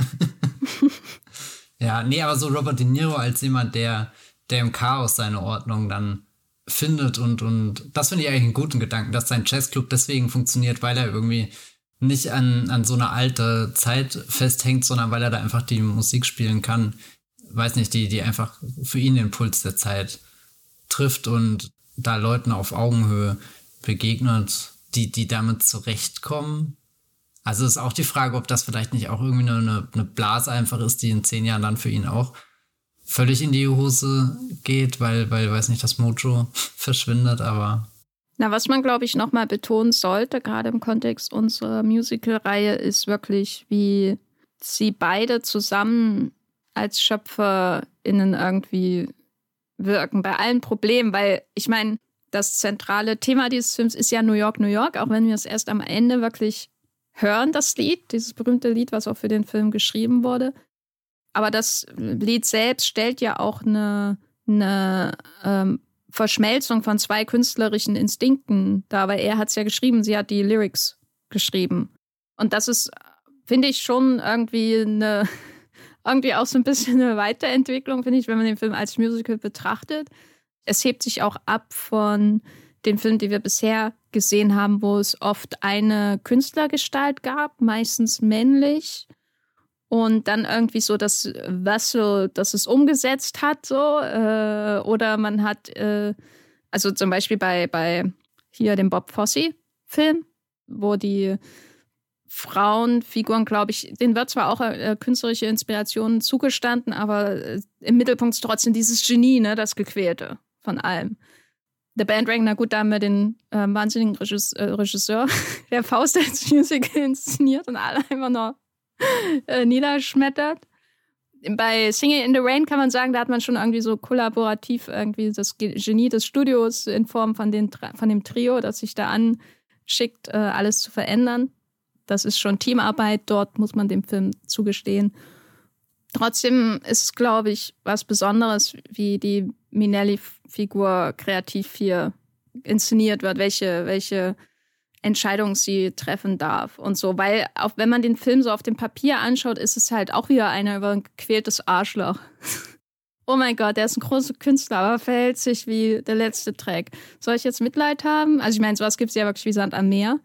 ja, nee, aber so Robert De Niro als jemand, der, der im Chaos seine Ordnung dann findet und, und das finde ich eigentlich einen guten Gedanken, dass sein Jazzclub deswegen funktioniert, weil er irgendwie nicht an, an so eine alte Zeit festhängt, sondern weil er da einfach die Musik spielen kann. Weiß nicht, die, die einfach für ihn den Puls der Zeit trifft und da Leuten auf Augenhöhe begegnet, die, die damit zurechtkommen. Also ist auch die Frage, ob das vielleicht nicht auch irgendwie eine, eine Blase einfach ist, die in zehn Jahren dann für ihn auch völlig in die Hose geht, weil, weil, weiß nicht, das Mojo verschwindet, aber na, was man, glaube ich, nochmal betonen sollte, gerade im Kontext unserer Musical-Reihe, ist wirklich, wie sie beide zusammen als SchöpferInnen irgendwie wirken, bei allen Problemen, weil ich meine, das zentrale Thema dieses Films ist ja New York, New York, auch wenn wir es erst am Ende wirklich hören, das Lied, dieses berühmte Lied, was auch für den Film geschrieben wurde. Aber das Lied selbst stellt ja auch eine, eine ähm, Verschmelzung von zwei künstlerischen Instinkten da, weil er hat es ja geschrieben, sie hat die Lyrics geschrieben. Und das ist, finde ich, schon irgendwie eine, irgendwie auch so ein bisschen eine Weiterentwicklung, finde ich, wenn man den Film als Musical betrachtet. Es hebt sich auch ab von den Filmen, die wir bisher gesehen haben, wo es oft eine Künstlergestalt gab, meistens männlich, und dann irgendwie so das Vessel, das es umgesetzt hat, so. Äh, oder man hat, äh, also zum Beispiel bei, bei hier dem Bob Fosse-Film, wo die Frauenfiguren, glaube ich, denen wird zwar auch äh, künstlerische Inspirationen zugestanden, aber äh, im Mittelpunkt ist trotzdem dieses Genie, ne, das Gequälte von allem. The Bandwagon, na gut, da haben wir den äh, wahnsinnigen Regisseur, äh, Regisseur, der Faust als Musical inszeniert und alle einfach noch äh, niederschmettert. Bei Singing in the Rain kann man sagen, da hat man schon irgendwie so kollaborativ irgendwie das Genie des Studios in Form von, den, von dem Trio, das sich da anschickt, äh, alles zu verändern. Das ist schon Teamarbeit, dort muss man dem Film zugestehen. Trotzdem ist es, glaube ich, was Besonderes, wie die Minelli-Figur kreativ hier inszeniert wird, welche, welche Entscheidung sie treffen darf und so. Weil auch wenn man den Film so auf dem Papier anschaut, ist es halt auch wieder einer über ein gequältes Arschloch. oh mein Gott, der ist ein großer Künstler, aber verhält sich wie der letzte Track. Soll ich jetzt Mitleid haben? Also ich meine, sowas gibt es ja wirklich wie Sand am Meer.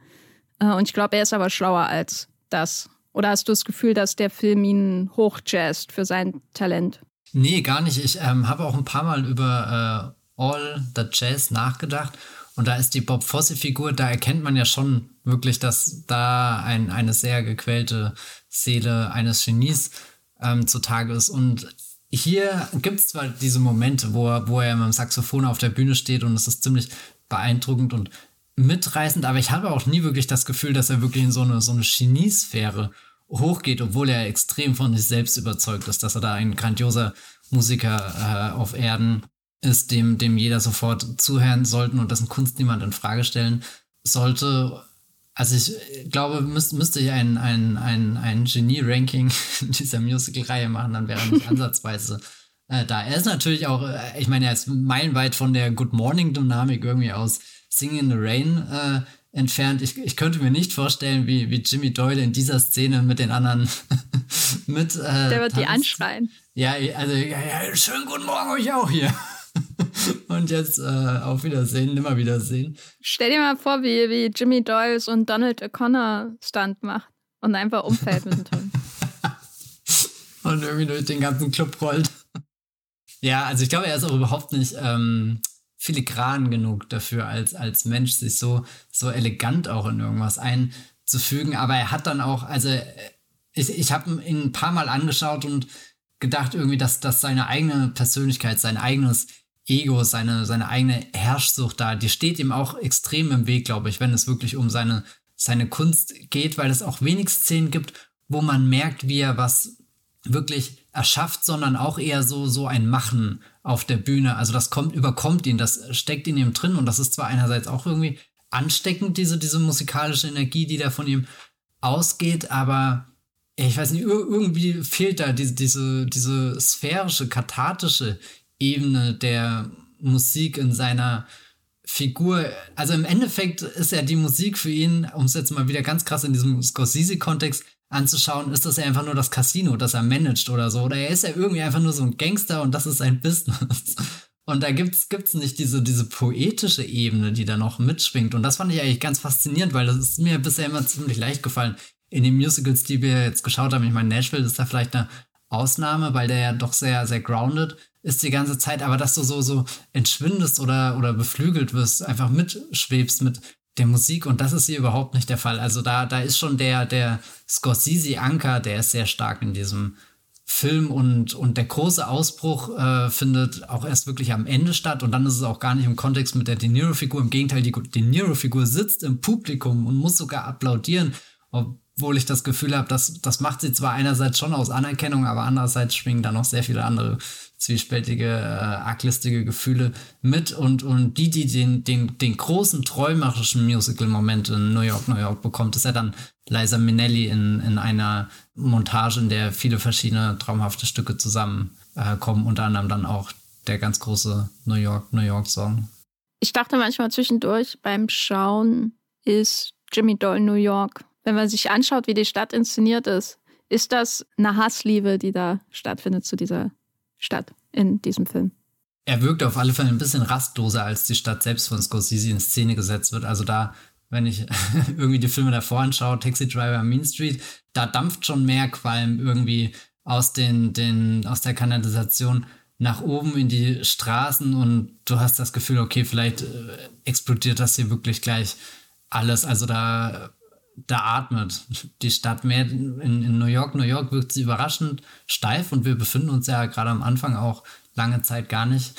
Äh, und ich glaube, er ist aber schlauer als das. Oder hast du das Gefühl, dass der Film ihn hochjazzt für sein Talent? Nee, gar nicht. Ich ähm, habe auch ein paar Mal über All the Jazz nachgedacht. Und da ist die Bob Fosse-Figur, da erkennt man ja schon wirklich, dass da ein, eine sehr gequälte Seele eines Genies ähm, zutage ist. Und hier gibt es zwar diese Momente, wo er, wo er mit dem Saxophon auf der Bühne steht und es ist ziemlich beeindruckend und mitreißend, aber ich habe auch nie wirklich das Gefühl, dass er wirklich in so eine, so eine Geniesphäre hochgeht, obwohl er extrem von sich selbst überzeugt ist, dass er da ein grandioser Musiker äh, auf Erden ist, dem, dem jeder sofort zuhören sollten und dessen Kunst niemand in Frage stellen sollte. Also ich glaube, müß, müsste ich ein, ein, ein, ein Genie-Ranking dieser Musical-Reihe machen, dann wäre er nicht ansatzweise äh, da. Er ist natürlich auch, äh, ich meine, er ist meilenweit von der Good Morning-Dynamik irgendwie aus Singing in the Rain äh, entfernt. Ich, ich könnte mir nicht vorstellen, wie, wie Jimmy Doyle in dieser Szene mit den anderen mit. Äh, Der wird tanzt. die anschreien. Ja, also ja, ja, schönen guten Morgen euch auch hier. und jetzt äh, auf Wiedersehen, nimmer Wiedersehen. Stell dir mal vor, wie, wie Jimmy Doyle so einen Donald O'Connor Stunt macht und einfach umfällt mit dem Ton. und irgendwie durch den ganzen Club rollt. Ja, also ich glaube, er ist auch überhaupt nicht ähm, filigran genug dafür, als, als Mensch sich so, so elegant auch in irgendwas einzufügen. Aber er hat dann auch, also ich, ich habe ihn ein paar Mal angeschaut und gedacht irgendwie, dass, dass seine eigene Persönlichkeit, sein eigenes Ego, seine, seine eigene Herrschsucht da, die steht ihm auch extrem im Weg, glaube ich, wenn es wirklich um seine, seine Kunst geht, weil es auch wenig Szenen gibt, wo man merkt, wie er was wirklich erschafft, sondern auch eher so, so ein Machen auf der Bühne. Also das kommt, überkommt ihn, das steckt in ihm drin und das ist zwar einerseits auch irgendwie ansteckend, diese, diese musikalische Energie, die da von ihm ausgeht, aber ich weiß nicht, irgendwie fehlt da diese, diese, diese sphärische, kathartische Ebene der Musik in seiner Figur. Also im Endeffekt ist ja die Musik für ihn, um es jetzt mal wieder ganz krass in diesem Scorsese-Kontext anzuschauen, ist das ja einfach nur das Casino, das er managt oder so. Oder er ist ja irgendwie einfach nur so ein Gangster und das ist sein Business. Und da gibt's, gibt's nicht diese, diese poetische Ebene, die da noch mitschwingt. Und das fand ich eigentlich ganz faszinierend, weil das ist mir bisher immer ziemlich leicht gefallen. In den Musicals, die wir jetzt geschaut haben, ich meine, Nashville ist da vielleicht eine Ausnahme, weil der ja doch sehr, sehr grounded ist die ganze Zeit, aber dass du so, so entschwindest oder, oder beflügelt wirst, einfach mitschwebst mit der Musik und das ist hier überhaupt nicht der Fall. Also da, da ist schon der, der Scorsese-Anker, der ist sehr stark in diesem Film und, und der große Ausbruch äh, findet auch erst wirklich am Ende statt und dann ist es auch gar nicht im Kontext mit der De Niro-Figur. Im Gegenteil, die De Niro-Figur sitzt im Publikum und muss sogar applaudieren, obwohl ich das Gefühl habe, dass das macht sie zwar einerseits schon aus Anerkennung, aber andererseits schwingen da noch sehr viele andere zwiespältige, äh, arglistige Gefühle mit und, und die, die den, den, den großen träumerischen Musical-Moment in New York, New York bekommt, ist ja dann Liza Minnelli in, in einer Montage, in der viele verschiedene traumhafte Stücke zusammenkommen, äh, unter anderem dann auch der ganz große New York, New York Song. Ich dachte manchmal zwischendurch beim Schauen ist Jimmy Doyle New York. Wenn man sich anschaut, wie die Stadt inszeniert ist, ist das eine Hassliebe, die da stattfindet zu dieser Stadt in diesem Film. Er wirkt auf alle Fälle ein bisschen rastloser, als die Stadt selbst von Scorsese in Szene gesetzt wird. Also da, wenn ich irgendwie die Filme davor anschaue, Taxi Driver, Mean Street, da dampft schon mehr Qualm irgendwie aus, den, den, aus der Kanalisation nach oben in die Straßen und du hast das Gefühl, okay, vielleicht äh, explodiert das hier wirklich gleich alles. Also da da atmet die Stadt mehr. In, in, New York, New York wirkt sie überraschend steif und wir befinden uns ja gerade am Anfang auch lange Zeit gar nicht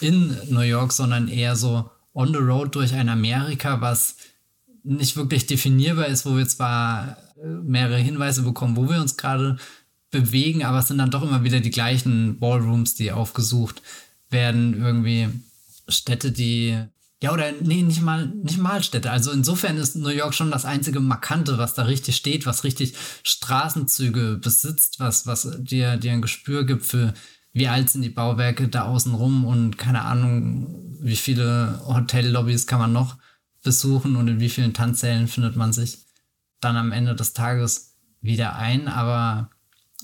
in New York, sondern eher so on the road durch ein Amerika, was nicht wirklich definierbar ist, wo wir zwar äh, mehrere Hinweise bekommen, wo wir uns gerade bewegen, aber es sind dann doch immer wieder die gleichen Ballrooms, die aufgesucht werden, irgendwie Städte, die ja, oder nee, nicht mal, nicht mal Städte. Also insofern ist New York schon das einzige Markante, was da richtig steht, was richtig Straßenzüge besitzt, was, was dir, dir ein Gespür gibt für, wie alt sind die Bauwerke da außen rum und keine Ahnung, wie viele Hotellobbys kann man noch besuchen und in wie vielen Tanzsälen findet man sich dann am Ende des Tages wieder ein. Aber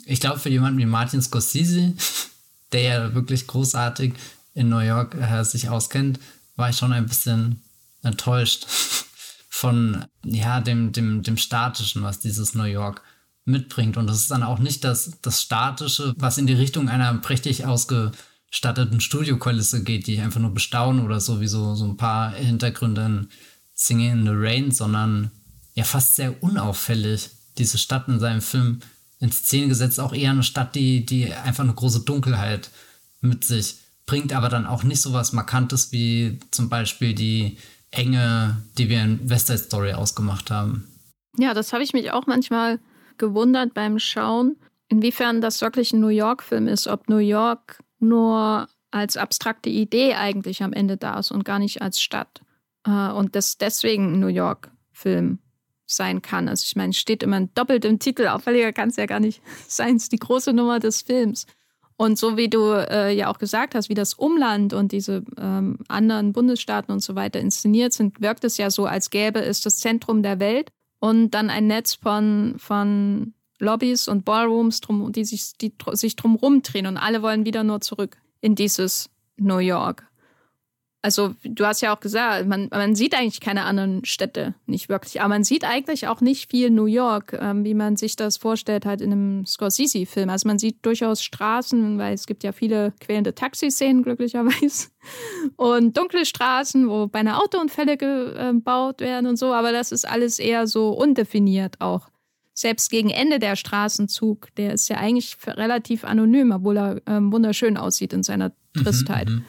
ich glaube, für jemanden wie Martin Scorsese, der ja wirklich großartig in New York äh, sich auskennt, war ich schon ein bisschen enttäuscht von ja, dem, dem, dem Statischen, was dieses New York mitbringt. Und das ist dann auch nicht das, das Statische, was in die Richtung einer prächtig ausgestatteten Studiokulisse geht, die ich einfach nur bestaunen oder so wie so, so ein paar Hintergründe in Singing in the Rain, sondern ja fast sehr unauffällig diese Stadt in seinem Film in Szene gesetzt. Auch eher eine Stadt, die, die einfach eine große Dunkelheit mit sich bringt, aber dann auch nicht so was Markantes wie zum Beispiel die Enge, die wir in West Side Story ausgemacht haben. Ja, das habe ich mich auch manchmal gewundert beim Schauen, inwiefern das wirklich ein New York-Film ist, ob New York nur als abstrakte Idee eigentlich am Ende da ist und gar nicht als Stadt. Äh, und das deswegen ein New York-Film sein kann. Also ich meine, steht immer doppelt im Titel, auffälliger kann es ja gar nicht sein, es ist die große Nummer des Films. Und so wie du äh, ja auch gesagt hast, wie das Umland und diese ähm, anderen Bundesstaaten und so weiter inszeniert sind, wirkt es ja so, als gäbe es das Zentrum der Welt und dann ein Netz von, von Lobbys und Ballrooms, drum, die sich, die sich drum rumdrehen und alle wollen wieder nur zurück in dieses New York also du hast ja auch gesagt, man, man sieht eigentlich keine anderen Städte, nicht wirklich. Aber man sieht eigentlich auch nicht viel New York, ähm, wie man sich das vorstellt, halt in einem Scorsese-Film. Also man sieht durchaus Straßen, weil es gibt ja viele quälende Taxiszenen, glücklicherweise. Und dunkle Straßen, wo beinahe Autounfälle gebaut werden und so. Aber das ist alles eher so undefiniert auch. Selbst gegen Ende der Straßenzug, der ist ja eigentlich relativ anonym, obwohl er ähm, wunderschön aussieht in seiner mhm, Tristheit. Mhm,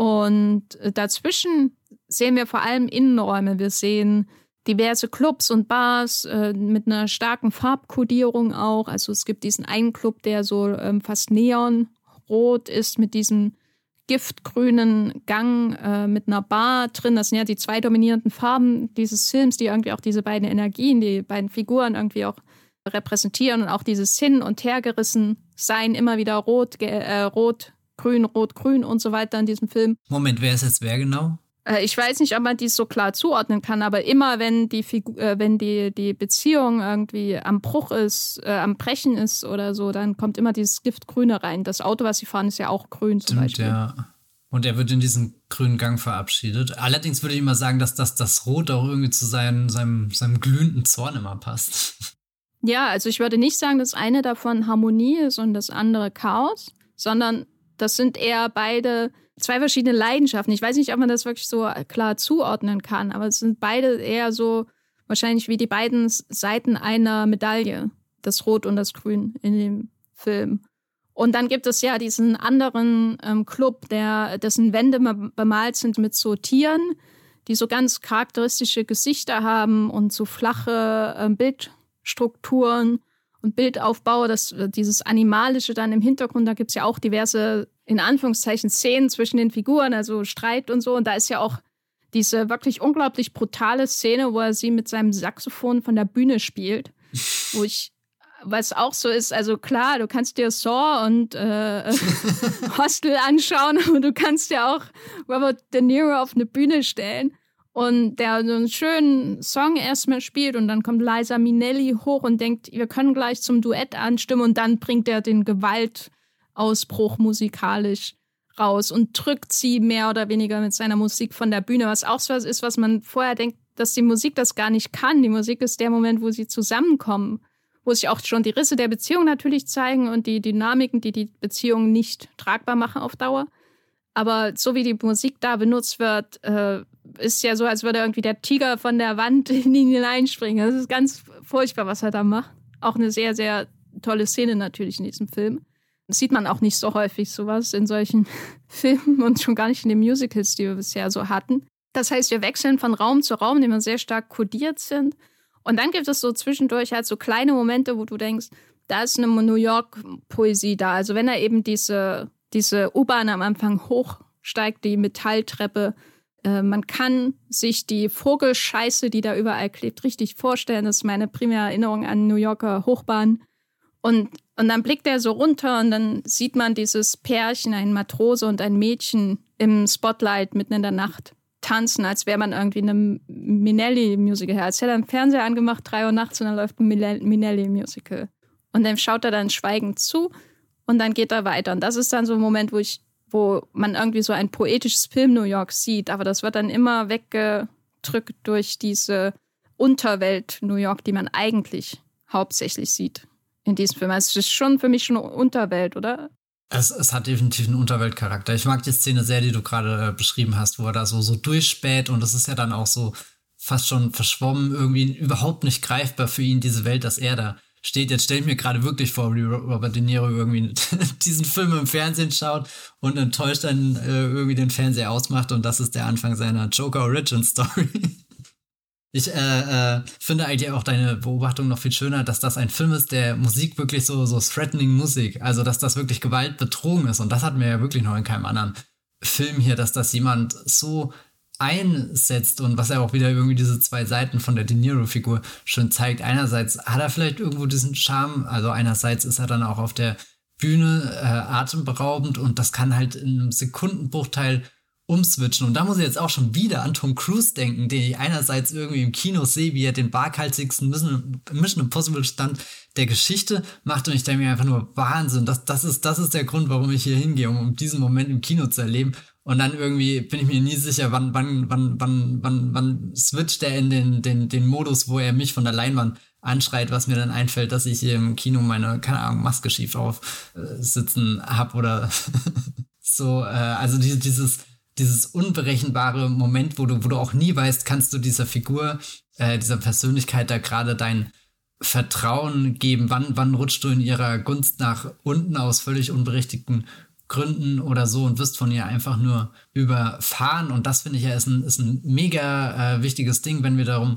und dazwischen sehen wir vor allem Innenräume. Wir sehen diverse Clubs und Bars äh, mit einer starken Farbkodierung auch. Also es gibt diesen einen Club, der so ähm, fast neonrot ist mit diesem giftgrünen Gang äh, mit einer Bar drin. Das sind ja die zwei dominierenden Farben dieses Films, die irgendwie auch diese beiden Energien, die beiden Figuren irgendwie auch repräsentieren und auch dieses Hin- und Hergerissen sein, immer wieder rot, äh, rot, grün, rot, grün und so weiter in diesem Film. Moment, wer ist jetzt wer genau? Äh, ich weiß nicht, ob man dies so klar zuordnen kann, aber immer wenn die Figur, äh, wenn die, die Beziehung irgendwie am Bruch ist, äh, am Brechen ist oder so, dann kommt immer dieses Giftgrüne rein. Das Auto, was sie fahren, ist ja auch grün zum Stimmt, Beispiel. Ja. Und er wird in diesen grünen Gang verabschiedet. Allerdings würde ich immer sagen, dass das, das Rot auch irgendwie zu seinem, seinem, seinem glühenden Zorn immer passt. Ja, also ich würde nicht sagen, dass eine davon Harmonie ist und das andere Chaos, sondern das sind eher beide zwei verschiedene Leidenschaften. Ich weiß nicht, ob man das wirklich so klar zuordnen kann, aber es sind beide eher so wahrscheinlich wie die beiden Seiten einer Medaille, das Rot und das Grün in dem Film. Und dann gibt es ja diesen anderen ähm, Club, der, dessen Wände bemalt sind mit so Tieren, die so ganz charakteristische Gesichter haben und so flache äh, Bildstrukturen und Bildaufbau, das, äh, dieses Animalische dann im Hintergrund, da gibt es ja auch diverse, in Anführungszeichen, Szenen zwischen den Figuren, also Streit und so. Und da ist ja auch diese wirklich unglaublich brutale Szene, wo er sie mit seinem Saxophon von der Bühne spielt, wo ich was auch so ist, also klar, du kannst dir Saw und äh, Hostel anschauen, aber du kannst ja auch Robert De Niro auf eine Bühne stellen und der so einen schönen Song erstmal spielt und dann kommt Liza Minnelli hoch und denkt, wir können gleich zum Duett anstimmen und dann bringt er den Gewaltausbruch musikalisch raus und drückt sie mehr oder weniger mit seiner Musik von der Bühne, was auch so was ist, was man vorher denkt, dass die Musik das gar nicht kann. Die Musik ist der Moment, wo sie zusammenkommen, wo sich auch schon die Risse der Beziehung natürlich zeigen und die Dynamiken, die die Beziehung nicht tragbar machen auf Dauer. Aber so wie die Musik da benutzt wird, äh, ist ja so, als würde irgendwie der Tiger von der Wand in ihn hineinspringen. Das ist ganz furchtbar, was er da macht. Auch eine sehr, sehr tolle Szene natürlich in diesem Film. Das sieht man auch nicht so häufig, sowas in solchen Filmen und schon gar nicht in den Musicals, die wir bisher so hatten. Das heißt, wir wechseln von Raum zu Raum, die immer sehr stark kodiert sind. Und dann gibt es so zwischendurch halt so kleine Momente, wo du denkst, da ist eine New York-Poesie da. Also wenn er eben diese, diese U-Bahn am Anfang hochsteigt, die Metalltreppe, äh, man kann sich die Vogelscheiße, die da überall klebt, richtig vorstellen. Das ist meine primäre Erinnerung an New Yorker Hochbahn. Und, und dann blickt er so runter und dann sieht man dieses Pärchen, ein Matrose und ein Mädchen im Spotlight mitten in der Nacht tanzen, als wäre man irgendwie in einem Minelli-Musical. Als hätte er einen Fernseher angemacht, drei Uhr nachts und dann läuft ein Minelli-Musical. Und dann schaut er dann schweigend zu und dann geht er weiter. Und das ist dann so ein Moment, wo ich wo man irgendwie so ein poetisches Film New York sieht, aber das wird dann immer weggedrückt durch diese Unterwelt New York, die man eigentlich hauptsächlich sieht in diesem Film. Also es ist schon für mich schon eine Unterwelt, oder? Es, es hat definitiv einen Unterweltcharakter. Ich mag die Szene sehr, die du gerade äh, beschrieben hast, wo er da so, so durchspäht und das ist ja dann auch so fast schon verschwommen, irgendwie überhaupt nicht greifbar für ihn, diese Welt, dass er da steht. Jetzt stelle ich mir gerade wirklich vor, wie Robert De Niro irgendwie diesen Film im Fernsehen schaut und enttäuscht dann äh, irgendwie den Fernseher ausmacht und das ist der Anfang seiner Joker Origin Story. Ich äh, äh, finde eigentlich auch deine Beobachtung noch viel schöner, dass das ein Film ist, der Musik wirklich so, so threatening Musik, also dass das wirklich Gewalt bedrohung ist. Und das hatten wir ja wirklich noch in keinem anderen Film hier, dass das jemand so einsetzt und was ja auch wieder irgendwie diese zwei Seiten von der De Niro-Figur schön zeigt. Einerseits hat er vielleicht irgendwo diesen Charme, also einerseits ist er dann auch auf der Bühne äh, atemberaubend und das kann halt in einem Sekundenbruchteil umswitchen. Und da muss ich jetzt auch schon wieder an Tom Cruise denken, den ich einerseits irgendwie im Kino sehe, wie er den barkalzigsten Mission, Mission Impossible Stand der Geschichte macht und ich denke mir einfach nur Wahnsinn. Das, das, ist, das ist der Grund, warum ich hier hingehe, um, um diesen Moment im Kino zu erleben. Und dann irgendwie bin ich mir nie sicher, wann, wann, wann, wann, wann, wann switcht er in den, den, den Modus, wo er mich von der Leinwand anschreit, was mir dann einfällt, dass ich hier im Kino meine, keine Ahnung, Maske schief auf äh, sitzen hab oder so. Äh, also dieses, dieses unberechenbare Moment, wo du, wo du auch nie weißt, kannst du dieser Figur, äh, dieser Persönlichkeit da gerade dein Vertrauen geben, wann, wann rutscht du in ihrer Gunst nach unten aus völlig unberechtigten Gründen oder so und wirst von ihr einfach nur überfahren. Und das finde ich ja ist ein, ist ein mega äh, wichtiges Ding, wenn wir darum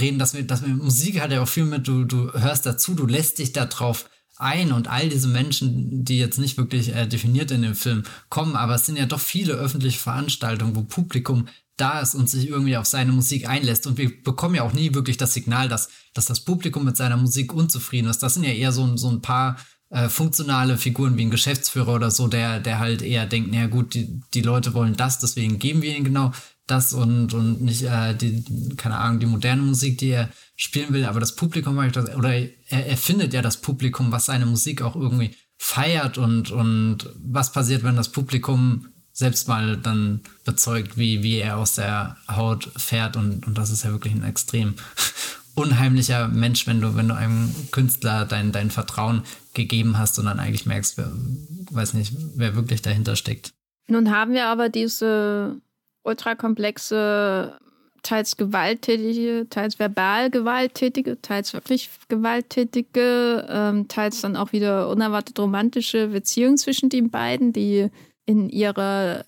reden, dass wir, dass wir Musik hat ja auch viel mit, du, du hörst dazu, du lässt dich da drauf ein und all diese Menschen, die jetzt nicht wirklich äh, definiert in dem Film kommen, aber es sind ja doch viele öffentliche Veranstaltungen, wo Publikum da ist und sich irgendwie auf seine Musik einlässt. Und wir bekommen ja auch nie wirklich das Signal, dass, dass das Publikum mit seiner Musik unzufrieden ist. Das sind ja eher so, so ein paar äh, funktionale Figuren wie ein Geschäftsführer oder so, der, der halt eher denkt, naja gut, die, die Leute wollen das, deswegen geben wir ihnen genau das und, und nicht äh, die, keine Ahnung, die moderne Musik, die er spielen will, aber das Publikum, oder er, er findet ja das Publikum, was seine Musik auch irgendwie feiert und, und was passiert, wenn das Publikum selbst mal dann bezeugt, wie, wie er aus der Haut fährt und, und das ist ja wirklich ein extrem unheimlicher Mensch, wenn du, wenn du einem Künstler dein, dein Vertrauen gegeben hast und dann eigentlich merkst, wer, weiß nicht, wer wirklich dahinter steckt. Nun haben wir aber diese ultrakomplexe teils gewalttätige, teils verbal gewalttätige, teils wirklich gewalttätige, ähm, teils dann auch wieder unerwartet romantische Beziehung zwischen den beiden, die in ihrer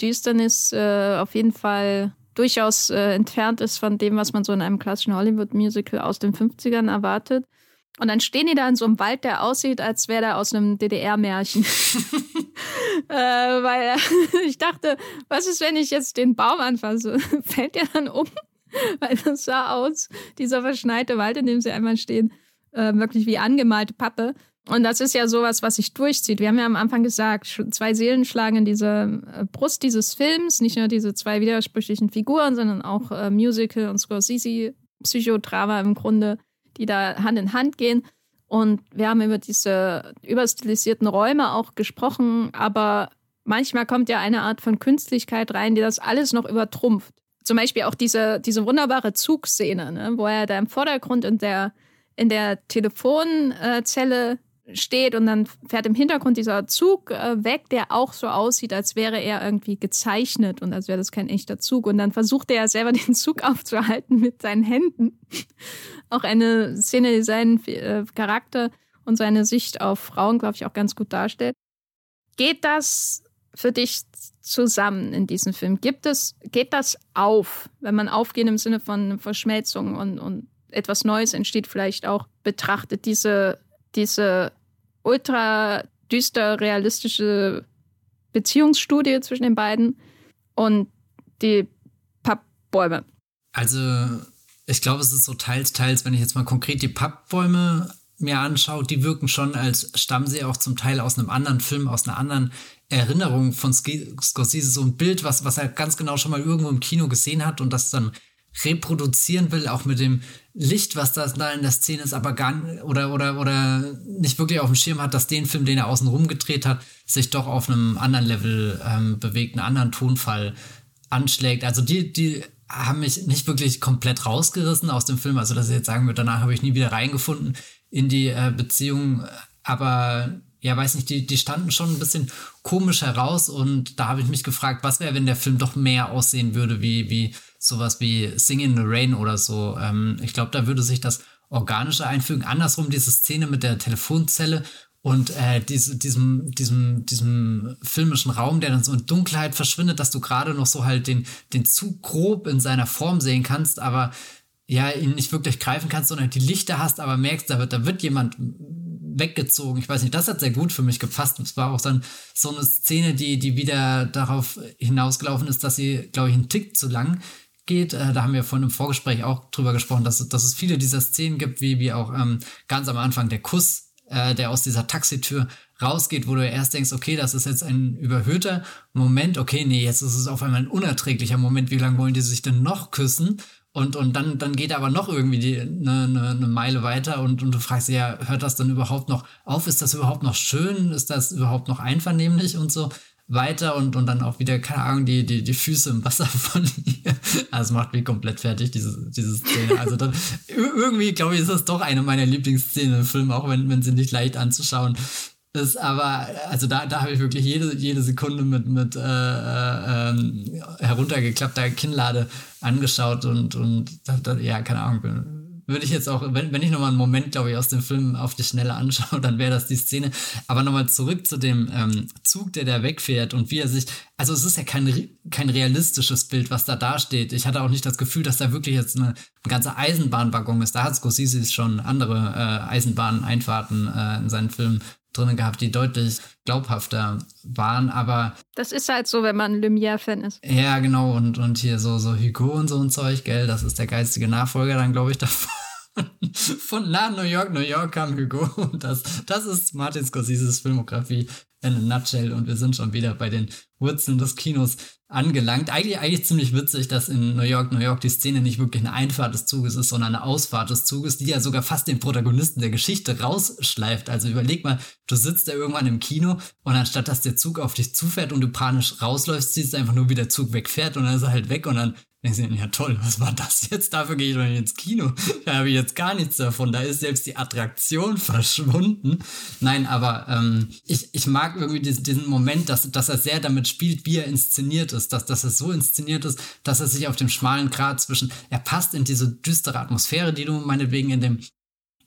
Düsternis äh, auf jeden Fall durchaus äh, entfernt ist von dem, was man so in einem klassischen Hollywood-Musical aus den 50ern erwartet. Und dann stehen die da in so einem Wald, der aussieht, als wäre der aus einem DDR-Märchen. äh, weil ich dachte, was ist, wenn ich jetzt den Baum anfasse? Fällt der dann um? weil das sah aus, dieser verschneite Wald, in dem sie einmal stehen, äh, wirklich wie angemalte Pappe. Und das ist ja sowas, was sich durchzieht. Wir haben ja am Anfang gesagt, zwei Seelen schlagen in dieser äh, Brust dieses Films, nicht nur diese zwei widersprüchlichen Figuren, sondern auch äh, Musical und Scorsese, Psychodrama im Grunde die da Hand in Hand gehen. Und wir haben über diese überstilisierten Räume auch gesprochen, aber manchmal kommt ja eine Art von Künstlichkeit rein, die das alles noch übertrumpft. Zum Beispiel auch diese, diese wunderbare Zugszene, ne, wo er da im Vordergrund in der, in der Telefonzelle steht und dann fährt im Hintergrund dieser Zug äh, weg, der auch so aussieht, als wäre er irgendwie gezeichnet und als wäre das kein echter Zug. Und dann versucht er ja selber den Zug aufzuhalten mit seinen Händen. auch eine Szene, die seinen äh, Charakter und seine Sicht auf Frauen, glaube ich, auch ganz gut darstellt. Geht das für dich zusammen in diesem Film? Gibt es, geht das auf, wenn man aufgehen im Sinne von Verschmelzung und, und etwas Neues entsteht, vielleicht auch betrachtet, diese, diese ultra düster realistische Beziehungsstudie zwischen den beiden und die Pappbäume. Also, ich glaube, es ist so teils, teils, wenn ich jetzt mal konkret die Pappbäume mir anschaue, die wirken schon, als stammen sie auch zum Teil aus einem anderen Film, aus einer anderen Erinnerung von Scorsese. So ein Bild, was, was er ganz genau schon mal irgendwo im Kino gesehen hat und das dann reproduzieren will, auch mit dem Licht, was da in der Szene ist, aber gar oder oder oder nicht wirklich auf dem Schirm hat, dass den Film, den er außen rum gedreht hat, sich doch auf einem anderen Level ähm, bewegt, einen anderen Tonfall anschlägt. Also die die haben mich nicht wirklich komplett rausgerissen aus dem Film, also dass ich jetzt sagen würde, danach habe ich nie wieder reingefunden in die äh, Beziehung, aber ja, weiß nicht, die, die standen schon ein bisschen komisch heraus und da habe ich mich gefragt, was wäre, wenn der Film doch mehr aussehen würde wie, wie sowas wie Sing in the Rain oder so. Ähm, ich glaube, da würde sich das organischer einfügen. Andersrum diese Szene mit der Telefonzelle und äh, diese, diesem, diesem, diesem filmischen Raum, der dann so in Dunkelheit verschwindet, dass du gerade noch so halt den, den Zug grob in seiner Form sehen kannst, aber ja, ihn nicht wirklich greifen kannst, sondern die Lichter hast, aber merkst, da wird, da wird jemand weggezogen. Ich weiß nicht, das hat sehr gut für mich gepasst. Es war auch dann so eine Szene, die, die wieder darauf hinausgelaufen ist, dass sie, glaube ich, einen Tick zu lang geht. Äh, da haben wir vorhin im Vorgespräch auch drüber gesprochen, dass, dass es viele dieser Szenen gibt, wie, wie auch ähm, ganz am Anfang der Kuss äh, der aus dieser Taxitür rausgeht, wo du erst denkst, okay, das ist jetzt ein überhöhter Moment, okay, nee, jetzt ist es auf einmal ein unerträglicher Moment, wie lange wollen die sich denn noch küssen? Und, und dann, dann geht er aber noch irgendwie eine ne, ne Meile weiter und, und du fragst dich ja, hört das dann überhaupt noch auf? Ist das überhaupt noch schön? Ist das überhaupt noch einvernehmlich und so? Weiter und, und dann auch wieder, keine Ahnung, die, die, die Füße im Wasser von ihr. Also macht mich komplett fertig, diese, diese Szene. Also dann, irgendwie, glaube ich, ist das doch eine meiner Lieblingsszenen im Film, auch wenn, wenn sie nicht leicht anzuschauen ist. Aber, also da, da habe ich wirklich jede, jede Sekunde mit, mit äh, äh, ähm, heruntergeklappter Kinnlade angeschaut und, und da, ja, keine Ahnung, würde ich jetzt auch, wenn, wenn ich nochmal einen Moment, glaube ich, aus dem Film auf die Schnelle anschaue, dann wäre das die Szene. Aber nochmal zurück zu dem ähm, Zug, der da wegfährt und wie er sich, also es ist ja kein, kein realistisches Bild, was da dasteht. Ich hatte auch nicht das Gefühl, dass da wirklich jetzt eine, eine ganze Eisenbahnwaggon ist. Da hat Scorsese schon andere äh, Eisenbahneinfahrten äh, in seinen Filmen drin gehabt, die deutlich glaubhafter waren, aber. Das ist halt so, wenn man Lumière-Fan ist. Ja, genau, und, und hier so, so Hugo und so ein Zeug, gell, das ist der geistige Nachfolger dann, glaube ich, davon. Von nach New York, New York kam Hugo und das, das ist Martin Scorseses Filmografie in a nutshell und wir sind schon wieder bei den Wurzeln des Kinos angelangt. Eigentlich, eigentlich ziemlich witzig, dass in New York, New York die Szene nicht wirklich eine Einfahrt des Zuges ist, sondern eine Ausfahrt des Zuges, die ja sogar fast den Protagonisten der Geschichte rausschleift. Also überleg mal, du sitzt da irgendwann im Kino und anstatt dass der Zug auf dich zufährt und du panisch rausläufst, siehst du einfach nur, wie der Zug wegfährt und dann ist er halt weg und dann denkst du, ja toll, was war das jetzt? Dafür gehe ich doch ins Kino. Da habe ich jetzt gar nichts davon. Da ist selbst die Attraktion verschwunden. Nein, aber ähm, ich, ich mag irgendwie diesen, diesen Moment, dass, dass er sehr damit spielt, wie er inszeniert ist. Dass, dass er so inszeniert ist, dass er sich auf dem schmalen Grat zwischen, er passt in diese düstere Atmosphäre, die du meinetwegen in dem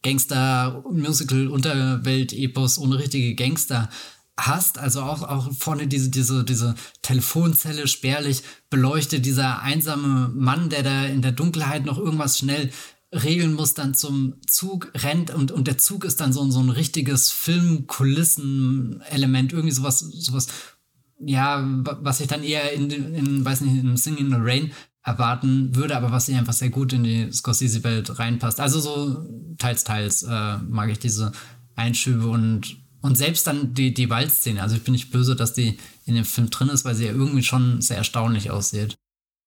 Gangster-Musical-Unterwelt-Epos ohne richtige Gangster hast, also auch, auch vorne diese, diese, diese Telefonzelle spärlich beleuchtet, dieser einsame Mann, der da in der Dunkelheit noch irgendwas schnell regeln muss, dann zum Zug rennt und, und der Zug ist dann so, so ein richtiges Filmkulissen-Element, irgendwie sowas, sowas, ja, was ich dann eher in, in weiß nicht, in Sing in the Rain erwarten würde, aber was hier einfach sehr gut in die Scorsese-Welt reinpasst. Also so teils, teils äh, mag ich diese Einschübe und und selbst dann die, die Waldszene, also ich bin nicht böse, dass die in dem Film drin ist, weil sie ja irgendwie schon sehr erstaunlich aussieht.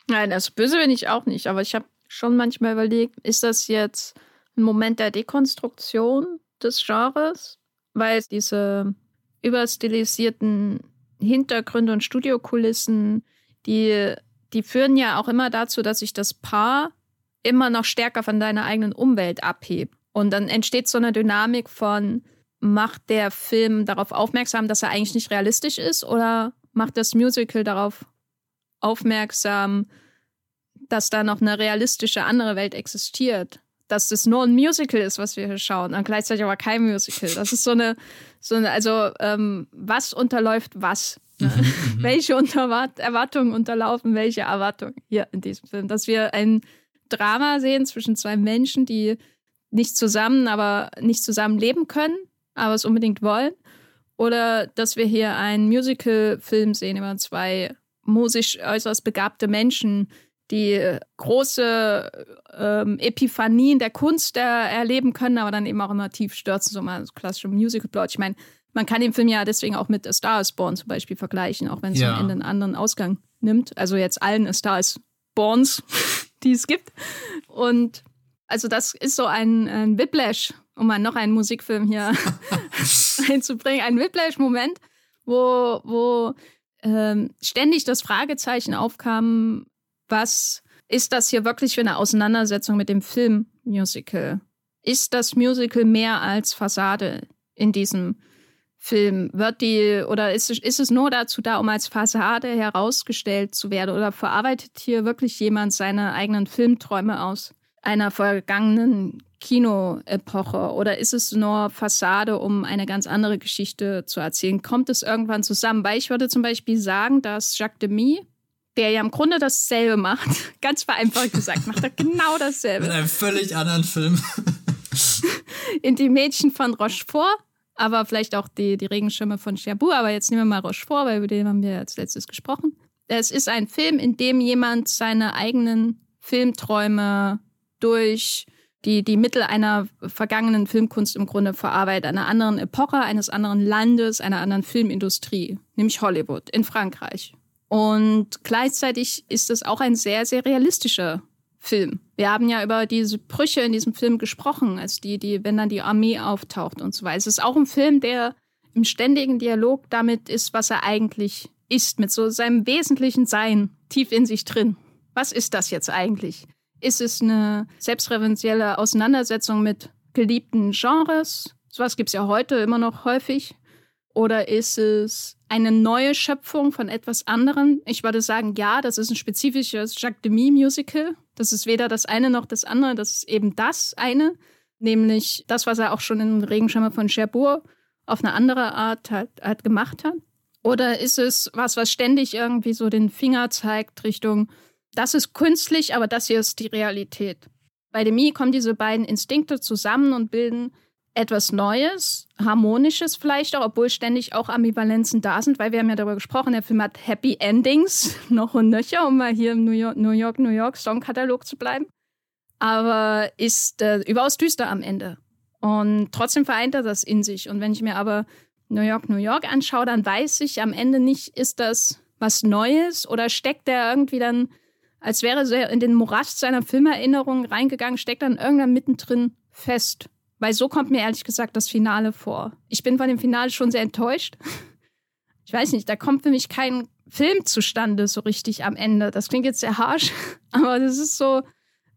Nein, also böse bin ich auch nicht, aber ich habe schon manchmal überlegt, ist das jetzt ein Moment der Dekonstruktion des Genres? Weil diese überstilisierten Hintergründe und Studiokulissen, die, die führen ja auch immer dazu, dass sich das Paar immer noch stärker von deiner eigenen Umwelt abhebt. Und dann entsteht so eine Dynamik von, macht der Film darauf aufmerksam, dass er eigentlich nicht realistisch ist oder macht das Musical darauf aufmerksam, dass da noch eine realistische andere Welt existiert? Dass das nur ein Musical ist, was wir hier schauen, und gleichzeitig aber kein Musical. Das ist so eine, so eine also ähm, was unterläuft was? Ne? Mhm, mhm. welche Unterwart Erwartungen unterlaufen welche Erwartungen hier in diesem Film? Dass wir ein Drama sehen zwischen zwei Menschen, die nicht zusammen, aber nicht zusammen leben können, aber es unbedingt wollen. Oder dass wir hier einen Musical-Film sehen über zwei musisch äußerst begabte Menschen, die große ähm, Epiphanien der Kunst er erleben können, aber dann eben auch immer tief stürzen, so mal so klassische Musical-Plot. Ich meine, man kann den Film ja deswegen auch mit A Star is Born zum Beispiel vergleichen, auch wenn es ja. am Ende einen anderen Ausgang nimmt. Also jetzt allen A Star is Borns, die es gibt. Und also das ist so ein, ein Whiplash, um mal noch einen Musikfilm hier einzubringen, ein Whiplash-Moment, wo, wo ähm, ständig das Fragezeichen aufkam, was ist das hier wirklich für eine Auseinandersetzung mit dem Filmmusical? Ist das Musical mehr als Fassade in diesem Film? Wird die oder ist, ist es nur dazu da, um als Fassade herausgestellt zu werden? Oder verarbeitet hier wirklich jemand seine eigenen Filmträume aus einer vergangenen Kinoepoche? Oder ist es nur Fassade, um eine ganz andere Geschichte zu erzählen? Kommt es irgendwann zusammen? Weil ich würde zum Beispiel sagen, dass Jacques Demy, der ja im Grunde dasselbe macht, ganz vereinfacht gesagt, macht er genau dasselbe. In einem völlig anderen Film. in die Mädchen von Rochefort aber vielleicht auch die, die Regenschirme von Cherbourg. Aber jetzt nehmen wir mal Rochefort, weil über den haben wir als letztes gesprochen. Es ist ein Film, in dem jemand seine eigenen Filmträume durch die, die Mittel einer vergangenen Filmkunst im Grunde verarbeitet, einer anderen Epoche, eines anderen Landes, einer anderen Filmindustrie, nämlich Hollywood in Frankreich. Und gleichzeitig ist es auch ein sehr, sehr realistischer Film. Wir haben ja über diese Brüche in diesem Film gesprochen, als die, die, wenn dann die Armee auftaucht und so weiter. Es ist auch ein Film, der im ständigen Dialog damit ist, was er eigentlich ist, mit so seinem wesentlichen Sein tief in sich drin. Was ist das jetzt eigentlich? Ist es eine selbstreferenzielle Auseinandersetzung mit geliebten Genres? Sowas gibt es ja heute immer noch häufig. Oder ist es eine neue Schöpfung von etwas anderem? Ich würde sagen, ja, das ist ein spezifisches Jacques Demy Musical. Das ist weder das eine noch das andere, das ist eben das eine, nämlich das, was er auch schon in Regenschirme von Cherbourg auf eine andere Art halt, halt gemacht hat. Oder ist es was, was ständig irgendwie so den Finger zeigt Richtung, das ist künstlich, aber das hier ist die Realität. Bei Demi kommen diese beiden Instinkte zusammen und bilden etwas Neues, Harmonisches vielleicht auch, obwohl ständig auch Ambivalenzen da sind, weil wir haben ja darüber gesprochen, der Film hat Happy Endings, noch und nöcher, um mal hier im New York, New York, New York Songkatalog zu bleiben. Aber ist äh, überaus düster am Ende. Und trotzdem vereint er das in sich. Und wenn ich mir aber New York, New York anschaue, dann weiß ich am Ende nicht, ist das was Neues oder steckt er irgendwie dann, als wäre er in den Morast seiner Filmerinnerung reingegangen, steckt dann irgendwann mittendrin fest. Weil so kommt mir ehrlich gesagt das Finale vor. Ich bin von dem Finale schon sehr enttäuscht. Ich weiß nicht, da kommt für mich kein Film zustande so richtig am Ende. Das klingt jetzt sehr harsh, aber das ist so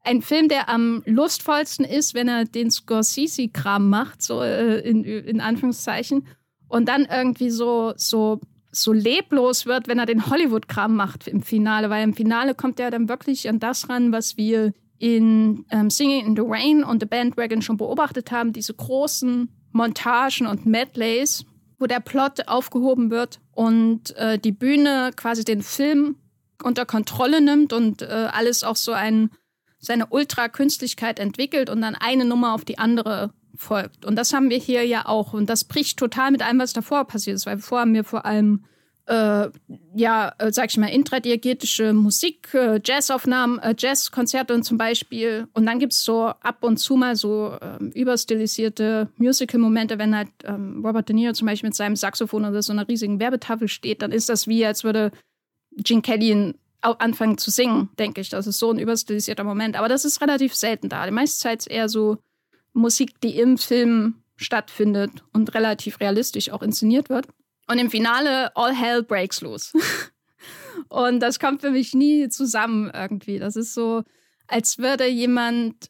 ein Film, der am lustvollsten ist, wenn er den Scorsese-Kram macht, so äh, in, in Anführungszeichen, und dann irgendwie so, so, so leblos wird, wenn er den Hollywood-Kram macht im Finale, weil im Finale kommt er dann wirklich an das ran, was wir in ähm, Singing in the Rain und The Bandwagon schon beobachtet haben, diese großen Montagen und Medleys, wo der Plot aufgehoben wird und äh, die Bühne quasi den Film unter Kontrolle nimmt und äh, alles auch so ein, seine Ultra-Künstlichkeit entwickelt und dann eine Nummer auf die andere folgt. Und das haben wir hier ja auch. Und das bricht total mit allem, was davor passiert ist, weil vorher haben wir vor allem äh, ja, äh, sag ich mal, intradiegetische Musik, äh, Jazzaufnahmen, äh, Jazzkonzerte zum Beispiel. Und dann gibt es so ab und zu mal so ähm, überstilisierte Musical-Momente, wenn halt ähm, Robert De Niro zum Beispiel mit seinem Saxophon oder so einer riesigen Werbetafel steht, dann ist das wie, als würde Gene Kelly anfangen zu singen, denke ich. Das ist so ein überstilisierter Moment. Aber das ist relativ selten da. Die meiste Zeit ist eher so Musik, die im Film stattfindet und relativ realistisch auch inszeniert wird. Und im Finale all hell breaks los. und das kommt für mich nie zusammen irgendwie. Das ist so, als würde jemand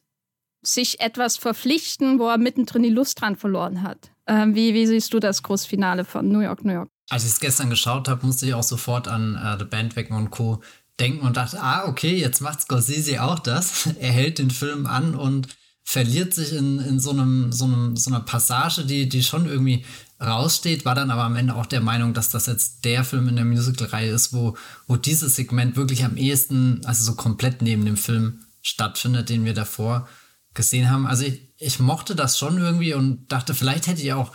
sich etwas verpflichten, wo er mittendrin die Lust dran verloren hat. Ähm, wie, wie siehst du das Großfinale von New York, New York? Als ich es gestern geschaut habe, musste ich auch sofort an äh, The Bandwagon und Co. denken und dachte, ah, okay, jetzt macht Scorsese auch das. er hält den Film an und verliert sich in, in so, einem, so, einem, so einer Passage, die, die schon irgendwie raussteht, war dann aber am Ende auch der Meinung, dass das jetzt der Film in der Musical-Reihe ist, wo, wo dieses Segment wirklich am ehesten, also so komplett neben dem Film stattfindet, den wir davor gesehen haben. Also ich, ich mochte das schon irgendwie und dachte, vielleicht hätte ich auch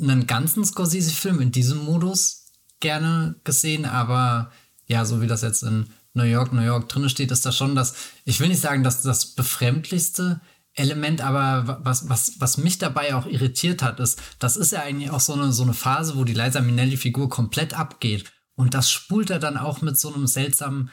einen ganzen Scorsese-Film in diesem Modus gerne gesehen, aber ja, so wie das jetzt in New York, New York drin steht, ist das schon das, ich will nicht sagen, dass das befremdlichste Element, aber was, was, was mich dabei auch irritiert hat, ist, das ist ja eigentlich auch so eine, so eine Phase, wo die Liza Minnelli-Figur komplett abgeht. Und das spult er dann auch mit so einem seltsamen,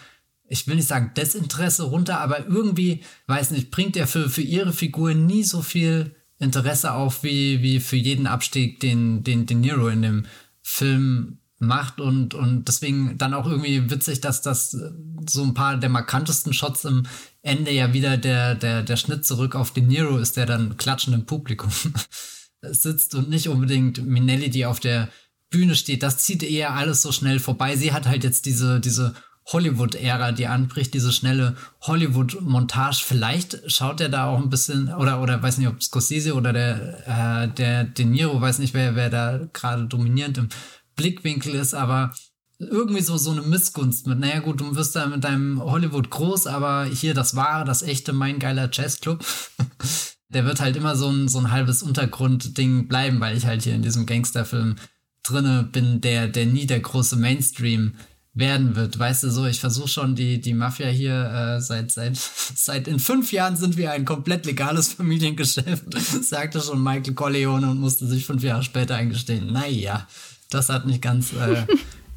ich will nicht sagen Desinteresse runter, aber irgendwie, weiß nicht, bringt er für, für ihre Figur nie so viel Interesse auf, wie, wie für jeden Abstieg, den, den, den Nero in dem Film macht und, und deswegen dann auch irgendwie witzig, dass das so ein paar der markantesten Shots im Ende ja wieder der, der, der Schnitt zurück auf den Nero ist, der dann klatschend im Publikum sitzt und nicht unbedingt Minelli, die auf der Bühne steht. Das zieht eher alles so schnell vorbei. Sie hat halt jetzt diese, diese Hollywood-Ära, die anbricht, diese schnelle Hollywood-Montage. Vielleicht schaut er da auch ein bisschen, oder, oder weiß nicht, ob Scorsese oder der, äh, der De Niro, weiß nicht, wer, wer da gerade dominierend im Blickwinkel ist, aber irgendwie so, so eine Missgunst mit, naja gut, du wirst da mit deinem Hollywood groß, aber hier das wahre, das echte, mein geiler Jazzclub, der wird halt immer so ein, so ein halbes Untergrundding bleiben, weil ich halt hier in diesem Gangsterfilm drinne bin, der, der nie der große Mainstream werden wird. Weißt du so, ich versuche schon die, die Mafia hier äh, seit, seit, seit in fünf Jahren sind wir ein komplett legales Familiengeschäft, sagte schon Michael Corleone und musste sich fünf Jahre später eingestehen. Naja, das hat nicht ganz äh,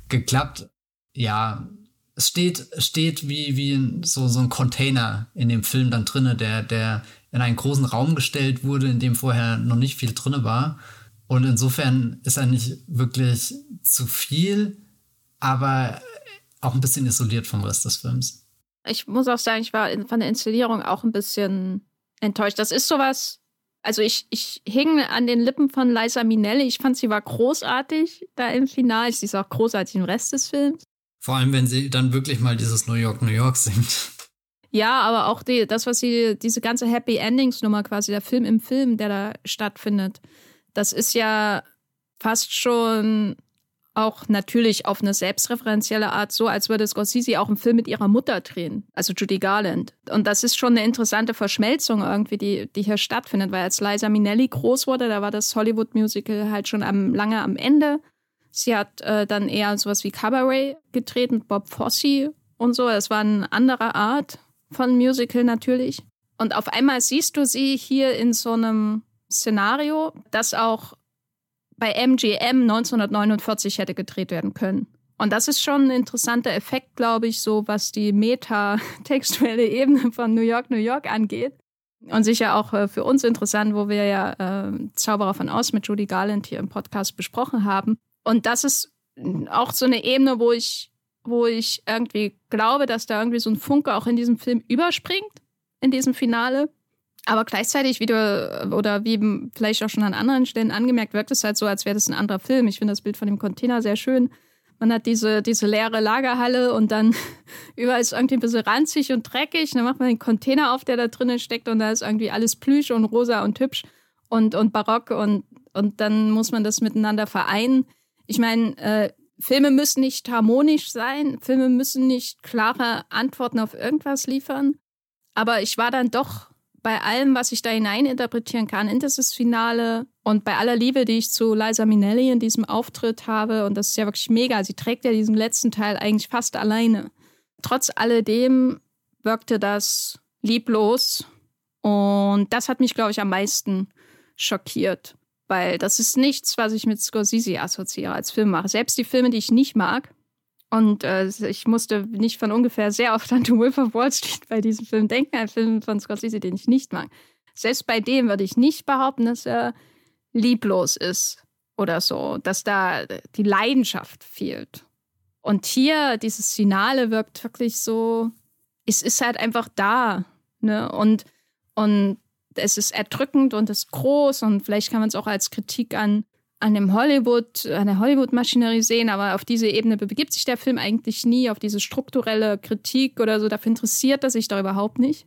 geklappt. Ja, es steht, steht wie, wie so, so ein Container in dem Film dann drinne, der, der in einen großen Raum gestellt wurde, in dem vorher noch nicht viel drinne war. Und insofern ist er nicht wirklich zu viel, aber auch ein bisschen isoliert vom Rest des Films. Ich muss auch sagen, ich war von der Inszenierung auch ein bisschen enttäuscht. Das ist sowas, also ich, ich hing an den Lippen von Liza Minnelli. Ich fand, sie war großartig da im Finale. Sie ist auch großartig im Rest des Films. Vor allem, wenn sie dann wirklich mal dieses New York, New York singt. Ja, aber auch die, das, was sie, diese ganze Happy Endings Nummer quasi, der Film im Film, der da stattfindet, das ist ja fast schon auch natürlich auf eine selbstreferenzielle Art so, als würde Scorsese auch einen Film mit ihrer Mutter drehen, also Judy Garland. Und das ist schon eine interessante Verschmelzung irgendwie, die, die hier stattfindet, weil als Liza Minnelli groß wurde, da war das Hollywood-Musical halt schon am, lange am Ende. Sie hat äh, dann eher sowas wie Cabaret gedreht mit Bob Fosse und so. Es war eine andere Art von Musical natürlich. Und auf einmal siehst du sie hier in so einem Szenario, das auch bei MGM 1949 hätte gedreht werden können. Und das ist schon ein interessanter Effekt, glaube ich, so was die metatextuelle Ebene von New York, New York angeht. Und sicher auch äh, für uns interessant, wo wir ja äh, Zauberer von Aus mit Judy Garland hier im Podcast besprochen haben. Und das ist auch so eine Ebene, wo ich, wo ich irgendwie glaube, dass da irgendwie so ein Funke auch in diesem Film überspringt, in diesem Finale. Aber gleichzeitig, wie du, oder wie vielleicht auch schon an anderen Stellen angemerkt, wirkt es halt so, als wäre das ein anderer Film. Ich finde das Bild von dem Container sehr schön. Man hat diese, diese leere Lagerhalle und dann überall ist irgendwie ein bisschen ranzig und dreckig. Dann macht man den Container auf, der da drinnen steckt und da ist irgendwie alles plüsch und rosa und hübsch und, und barock und, und dann muss man das miteinander vereinen. Ich meine, äh, Filme müssen nicht harmonisch sein, Filme müssen nicht klare Antworten auf irgendwas liefern. Aber ich war dann doch bei allem, was ich da hineininterpretieren kann in dieses Finale und bei aller Liebe, die ich zu Liza Minnelli in diesem Auftritt habe, und das ist ja wirklich mega, sie trägt ja diesen letzten Teil eigentlich fast alleine. Trotz alledem wirkte das lieblos und das hat mich, glaube ich, am meisten schockiert, weil das ist nichts, was ich mit Scorsese assoziiere als Filmemacher. Selbst die Filme, die ich nicht mag, und äh, ich musste nicht von ungefähr sehr oft an The Wolf of Wall Street bei diesem Film denken, ein Film von Scorsese, den ich nicht mag. Selbst bei dem würde ich nicht behaupten, dass er lieblos ist oder so, dass da die Leidenschaft fehlt. Und hier, dieses Finale wirkt wirklich so, es ist halt einfach da. Ne? Und, und es ist erdrückend und es ist groß und vielleicht kann man es auch als Kritik an an Hollywood, an der Hollywood-Maschinerie sehen, aber auf diese Ebene begibt sich der Film eigentlich nie, auf diese strukturelle Kritik oder so. Dafür interessiert er sich da überhaupt nicht.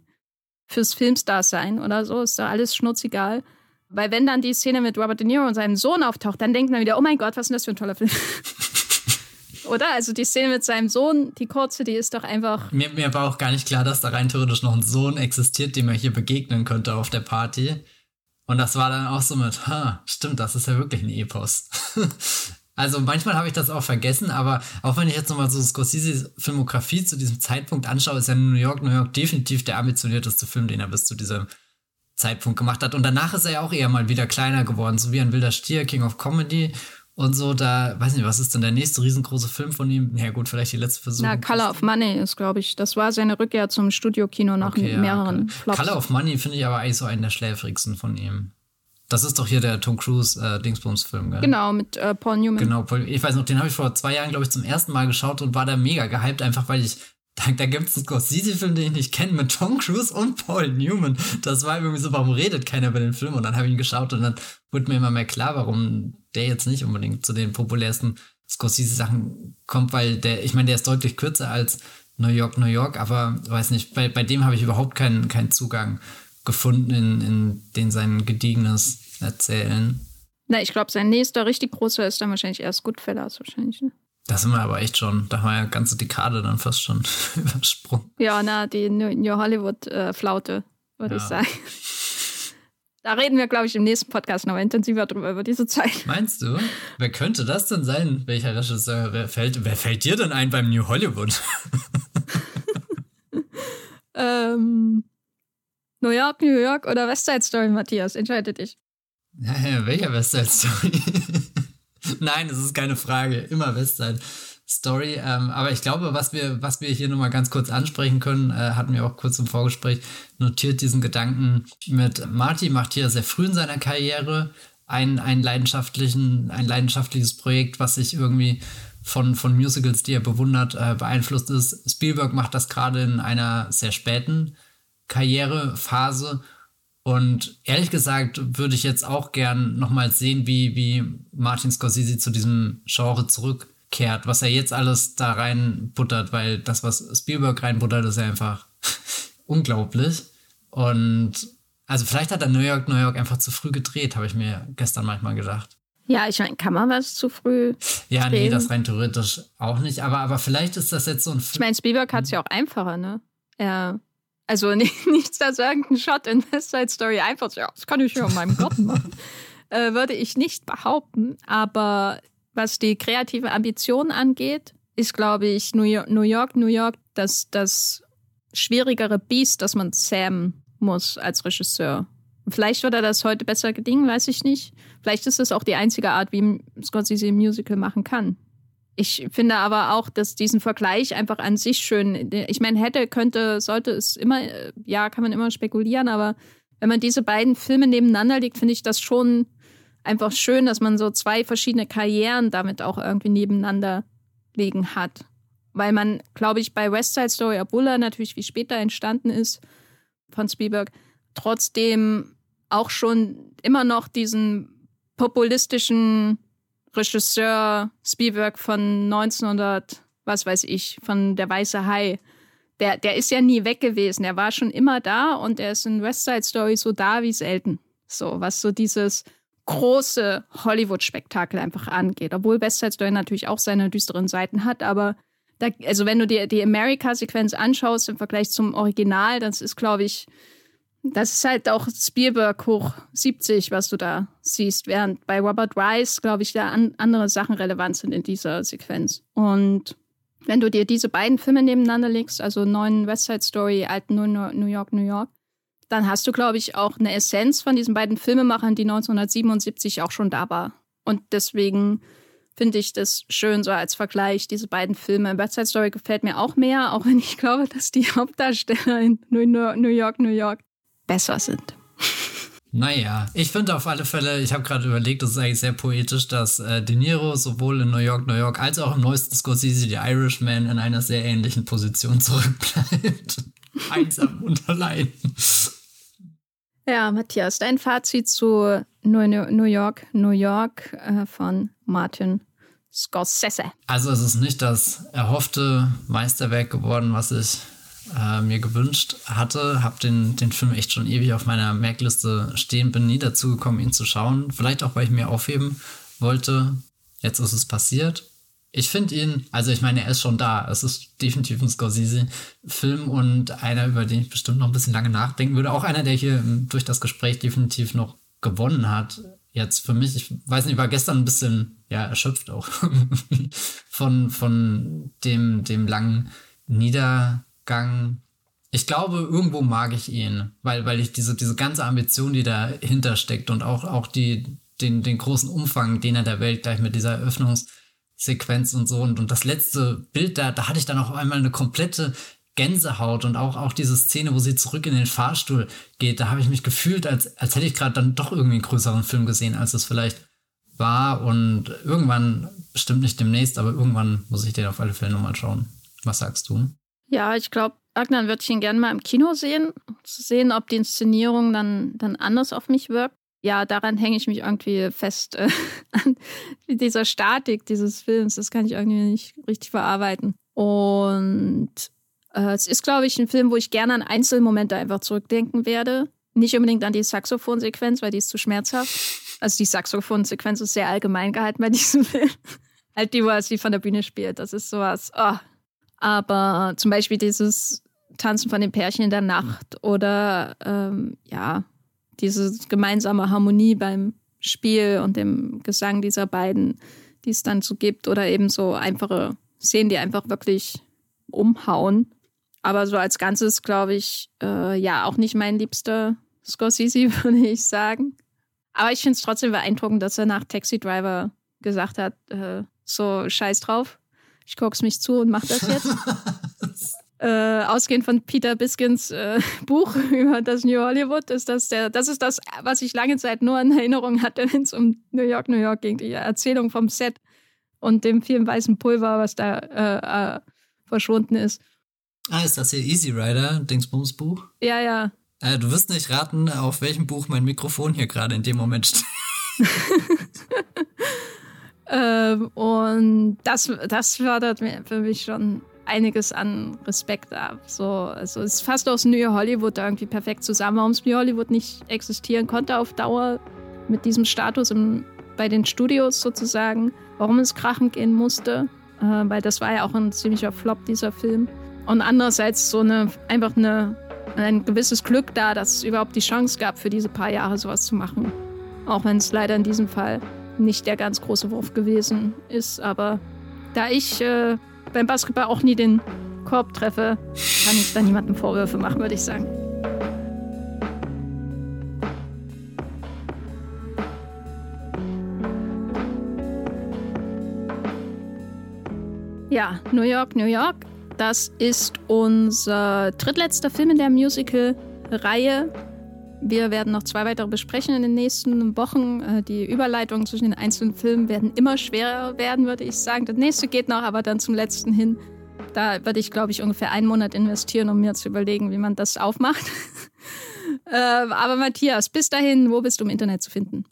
Fürs Filmstar-Sein oder so ist da alles schnurzegal. Weil wenn dann die Szene mit Robert De Niro und seinem Sohn auftaucht, dann denkt man wieder, oh mein Gott, was ist denn das für ein toller Film? Oder? Also die Szene mit seinem Sohn, die kurze, die ist doch einfach. Mir, mir war auch gar nicht klar, dass da rein theoretisch noch ein Sohn existiert, dem er hier begegnen könnte auf der Party. Und das war dann auch so mit, ha, stimmt, das ist ja wirklich ein Epos. also manchmal habe ich das auch vergessen, aber auch wenn ich jetzt nochmal so Scorsese's Filmografie zu diesem Zeitpunkt anschaue, ist ja New York, New York definitiv der ambitionierteste Film, den er bis zu diesem Zeitpunkt gemacht hat. Und danach ist er ja auch eher mal wieder kleiner geworden, so wie ein wilder Stier, King of Comedy und so, da, weiß nicht, was ist denn der nächste riesengroße Film von ihm? Ja, gut, vielleicht die letzte Versuch. Na, Color of Money ist, glaube ich, das war seine Rückkehr zum Studiokino nach okay, mehreren ja, Flops. Color of Money finde ich aber eigentlich so einen der schläfrigsten von ihm. Das ist doch hier der Tom Cruise äh, Dingsbums-Film, gell? Genau, mit äh, Paul Newman. Genau, Paul, ich weiß noch, den habe ich vor zwei Jahren, glaube ich, zum ersten Mal geschaut und war da mega gehypt, einfach weil ich da, da gibt es einen Scorsese-Film, den ich nicht kenne, mit Tom Cruise und Paul Newman. Das war irgendwie so, warum redet keiner über den Film? Und dann habe ich ihn geschaut und dann wurde mir immer mehr klar, warum der jetzt nicht unbedingt zu den populärsten Scorsese-Sachen kommt, weil der, ich meine, der ist deutlich kürzer als New York, New York, aber weiß nicht, bei, bei dem habe ich überhaupt keinen, keinen Zugang gefunden in, in den sein gediegenes Erzählen. Na, ich glaube, sein nächster richtig großer ist dann wahrscheinlich erst Goodfellas wahrscheinlich. Ne? Das sind wir aber echt schon, da haben wir ja eine ganze Dekade dann fast schon übersprungen. Ja, na, die New Hollywood-Flaute, äh, würde ja. ich sagen. Da reden wir, glaube ich, im nächsten Podcast noch intensiver drüber, über diese Zeit. Meinst du? Wer könnte das denn sein? Welcher Regisseur? Wer fällt, wer fällt dir denn ein beim New Hollywood? ähm, New York, New York oder West Side Story, Matthias? Entscheide dich. Ja, ja, welcher West Side Story? Nein, es ist keine Frage. Immer West Side Story. Ähm, aber ich glaube, was wir, was wir hier nochmal ganz kurz ansprechen können, äh, hatten wir auch kurz im Vorgespräch notiert, diesen Gedanken mit Marty macht hier sehr früh in seiner Karriere ein, ein, leidenschaftlichen, ein leidenschaftliches Projekt, was sich irgendwie von, von Musicals, die er bewundert, äh, beeinflusst ist. Spielberg macht das gerade in einer sehr späten Karrierephase. Und ehrlich gesagt würde ich jetzt auch gern nochmal sehen, wie, wie Martin Scorsese zu diesem Genre zurück kehrt, was er jetzt alles da reinbuttert, weil das, was Spielberg reinbuttert, ist ja einfach unglaublich. Und also vielleicht hat er New York, New York einfach zu früh gedreht, habe ich mir gestern manchmal gedacht. Ja, ich meine, kann man was zu früh? Ja, drehen? nee, das rein theoretisch auch nicht. Aber, aber vielleicht ist das jetzt so ein. Film. Ich meine, Spielberg hat es ja auch einfacher, ne? Er, also nicht, nichts, dass irgendein Shot in West Side Story einfach, ja, das kann ich ja in meinem Garten machen. äh, würde ich nicht behaupten. Aber was die kreative Ambition angeht, ist, glaube ich, New York, New York, New York das, das schwierigere Biest, das man zähmen muss als Regisseur. Vielleicht wird er das heute besser gedingen, weiß ich nicht. Vielleicht ist das auch die einzige Art, wie Scorsese ein Musical machen kann. Ich finde aber auch, dass diesen Vergleich einfach an sich schön, ich meine, hätte, könnte, sollte es immer, ja, kann man immer spekulieren, aber wenn man diese beiden Filme nebeneinander legt, finde ich das schon einfach schön, dass man so zwei verschiedene Karrieren damit auch irgendwie nebeneinander legen hat. Weil man, glaube ich, bei West Side Story, obwohl er natürlich wie später entstanden ist von Spielberg, trotzdem auch schon immer noch diesen populistischen Regisseur Spielberg von 1900, was weiß ich, von Der Weiße Hai, der, der ist ja nie weg gewesen. Er war schon immer da und er ist in West Side Story so da wie selten. So, was so dieses große Hollywood-Spektakel einfach angeht. Obwohl West Side Story natürlich auch seine düsteren Seiten hat, aber da, also wenn du dir die America-Sequenz anschaust im Vergleich zum Original, das ist, glaube ich, das ist halt auch Spielberg hoch 70, was du da siehst, während bei Robert Rice, glaube ich, da an, andere Sachen relevant sind in dieser Sequenz. Und wenn du dir diese beiden Filme nebeneinander legst, also neuen West Side Story, alten New York, New York, dann hast du, glaube ich, auch eine Essenz von diesen beiden Filmemachern, die 1977 auch schon da war. Und deswegen finde ich das schön so als Vergleich, diese beiden Filme. West Side Story gefällt mir auch mehr, auch wenn ich glaube, dass die Hauptdarsteller in New York, New York besser sind. Naja, ich finde auf alle Fälle, ich habe gerade überlegt, das ist eigentlich sehr poetisch, dass äh, De Niro sowohl in New York, New York als auch im neuesten Scorsese, The Irishman, in einer sehr ähnlichen Position zurückbleibt. Einsam und allein. Ja, Matthias, dein Fazit zu New York, New York äh, von Martin Scorsese. Also es ist nicht das erhoffte Meisterwerk geworden, was ich äh, mir gewünscht hatte. Habe den, den Film echt schon ewig auf meiner Merkliste stehen, bin nie dazu gekommen, ihn zu schauen. Vielleicht auch, weil ich mir aufheben wollte. Jetzt ist es passiert ich finde ihn, also ich meine, er ist schon da. Es ist definitiv ein Scorsese-Film und einer, über den ich bestimmt noch ein bisschen lange nachdenken würde. Auch einer, der hier ähm, durch das Gespräch definitiv noch gewonnen hat. Jetzt für mich, ich weiß nicht, war gestern ein bisschen, ja, erschöpft auch von, von dem, dem langen Niedergang. Ich glaube, irgendwo mag ich ihn, weil, weil ich diese, diese ganze Ambition, die dahinter steckt und auch, auch die, den, den großen Umfang, den er der Welt gleich mit dieser Eröffnungs- Sequenz und so. Und, und das letzte Bild, da, da hatte ich dann auch einmal eine komplette Gänsehaut und auch, auch diese Szene, wo sie zurück in den Fahrstuhl geht, da habe ich mich gefühlt, als, als hätte ich gerade dann doch irgendwie einen größeren Film gesehen, als es vielleicht war. Und irgendwann, bestimmt nicht demnächst, aber irgendwann muss ich den auf alle Fälle nochmal schauen. Was sagst du? Ja, ich glaube, Agnan würde ich ihn gerne mal im Kino sehen, zu sehen, ob die Inszenierung dann, dann anders auf mich wirkt. Ja, daran hänge ich mich irgendwie fest äh, an dieser Statik dieses Films. Das kann ich irgendwie nicht richtig verarbeiten. Und äh, es ist, glaube ich, ein Film, wo ich gerne an Einzelmomente einfach zurückdenken werde. Nicht unbedingt an die Saxophonsequenz, weil die ist zu schmerzhaft. Also die Saxophonsequenz ist sehr allgemein gehalten bei diesem Film. halt die, wo er sie von der Bühne spielt. Das ist sowas. Oh. Aber zum Beispiel dieses Tanzen von den Pärchen in der Nacht oder ähm, ja, diese gemeinsame Harmonie beim Spiel und dem Gesang dieser beiden, die es dann so gibt, oder eben so einfache Szenen, die einfach wirklich umhauen. Aber so als Ganzes, glaube ich, äh, ja, auch nicht mein liebster Scorsese, würde ich sagen. Aber ich finde es trotzdem beeindruckend, dass er nach Taxi Driver gesagt hat, äh, so scheiß drauf, ich guck's mich zu und mach das jetzt. äh, ausgehend von Peter Biskins äh, Buch über das New Hollywood, ist das der, das ist das, was ich lange Zeit nur in Erinnerung hatte, wenn es um New York, New York ging, die Erzählung vom Set und dem vielen weißen Pulver, was da äh, äh, verschwunden ist. Ah, ist das hier Easy Rider, Dingsbums Buch? Ja, ja. Äh, du wirst nicht raten, auf welchem Buch mein Mikrofon hier gerade in dem Moment steht. ähm, und das, das fördert für mich schon einiges an Respekt ab. So, also es ist fast aus New Hollywood irgendwie perfekt zusammen. Warum es New Hollywood nicht existieren konnte auf Dauer mit diesem Status im, bei den Studios sozusagen. Warum es krachen gehen musste, äh, weil das war ja auch ein ziemlicher Flop, dieser Film. Und andererseits so eine, einfach eine, ein gewisses Glück da, dass es überhaupt die Chance gab, für diese paar Jahre sowas zu machen. Auch wenn es leider in diesem Fall nicht der ganz große Wurf gewesen ist. Aber da ich äh, beim Basketball auch nie den Korb treffe, kann ich da niemandem Vorwürfe machen, würde ich sagen. Ja, New York, New York. Das ist unser drittletzter Film in der Musical-Reihe. Wir werden noch zwei weitere besprechen in den nächsten Wochen. Äh, die Überleitungen zwischen den einzelnen Filmen werden immer schwerer werden, würde ich sagen. Das nächste geht noch, aber dann zum letzten hin. Da würde ich, glaube ich, ungefähr einen Monat investieren, um mir zu überlegen, wie man das aufmacht. Äh, aber Matthias, bis dahin, wo bist du im Internet zu finden?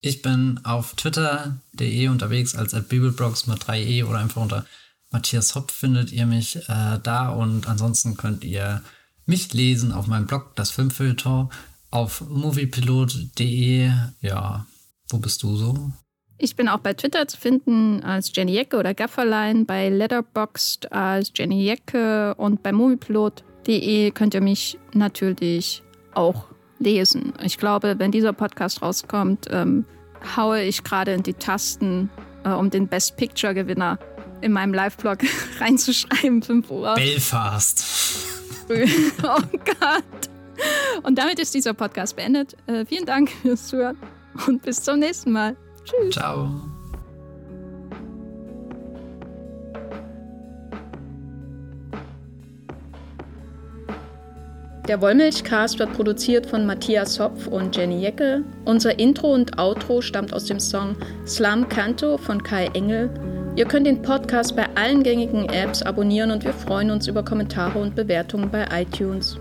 Ich bin auf twitter.de unterwegs als bibelbrox mit 3e oder einfach unter Matthias Hopp findet ihr mich äh, da und ansonsten könnt ihr mich lesen auf meinem Blog, das Filmfilter auf moviepilot.de. Ja, wo bist du so? Ich bin auch bei Twitter zu finden als Jenny Jecke oder Gafferlein, bei Letterboxd als Jenny Jecke und bei moviepilot.de könnt ihr mich natürlich auch lesen. Ich glaube, wenn dieser Podcast rauskommt, ähm, haue ich gerade in die Tasten, äh, um den Best Picture Gewinner in meinem Live-Blog reinzuschreiben, 5 Uhr. Belfast. oh Gott. Und damit ist dieser Podcast beendet. Äh, vielen Dank fürs Zuhören und bis zum nächsten Mal. Tschüss. Ciao. Der Wollmilchcast wird produziert von Matthias Hopf und Jenny Jecke. Unser Intro und Outro stammt aus dem Song Slam Canto von Kai Engel. Ihr könnt den Podcast bei allen gängigen Apps abonnieren und wir freuen uns über Kommentare und Bewertungen bei iTunes.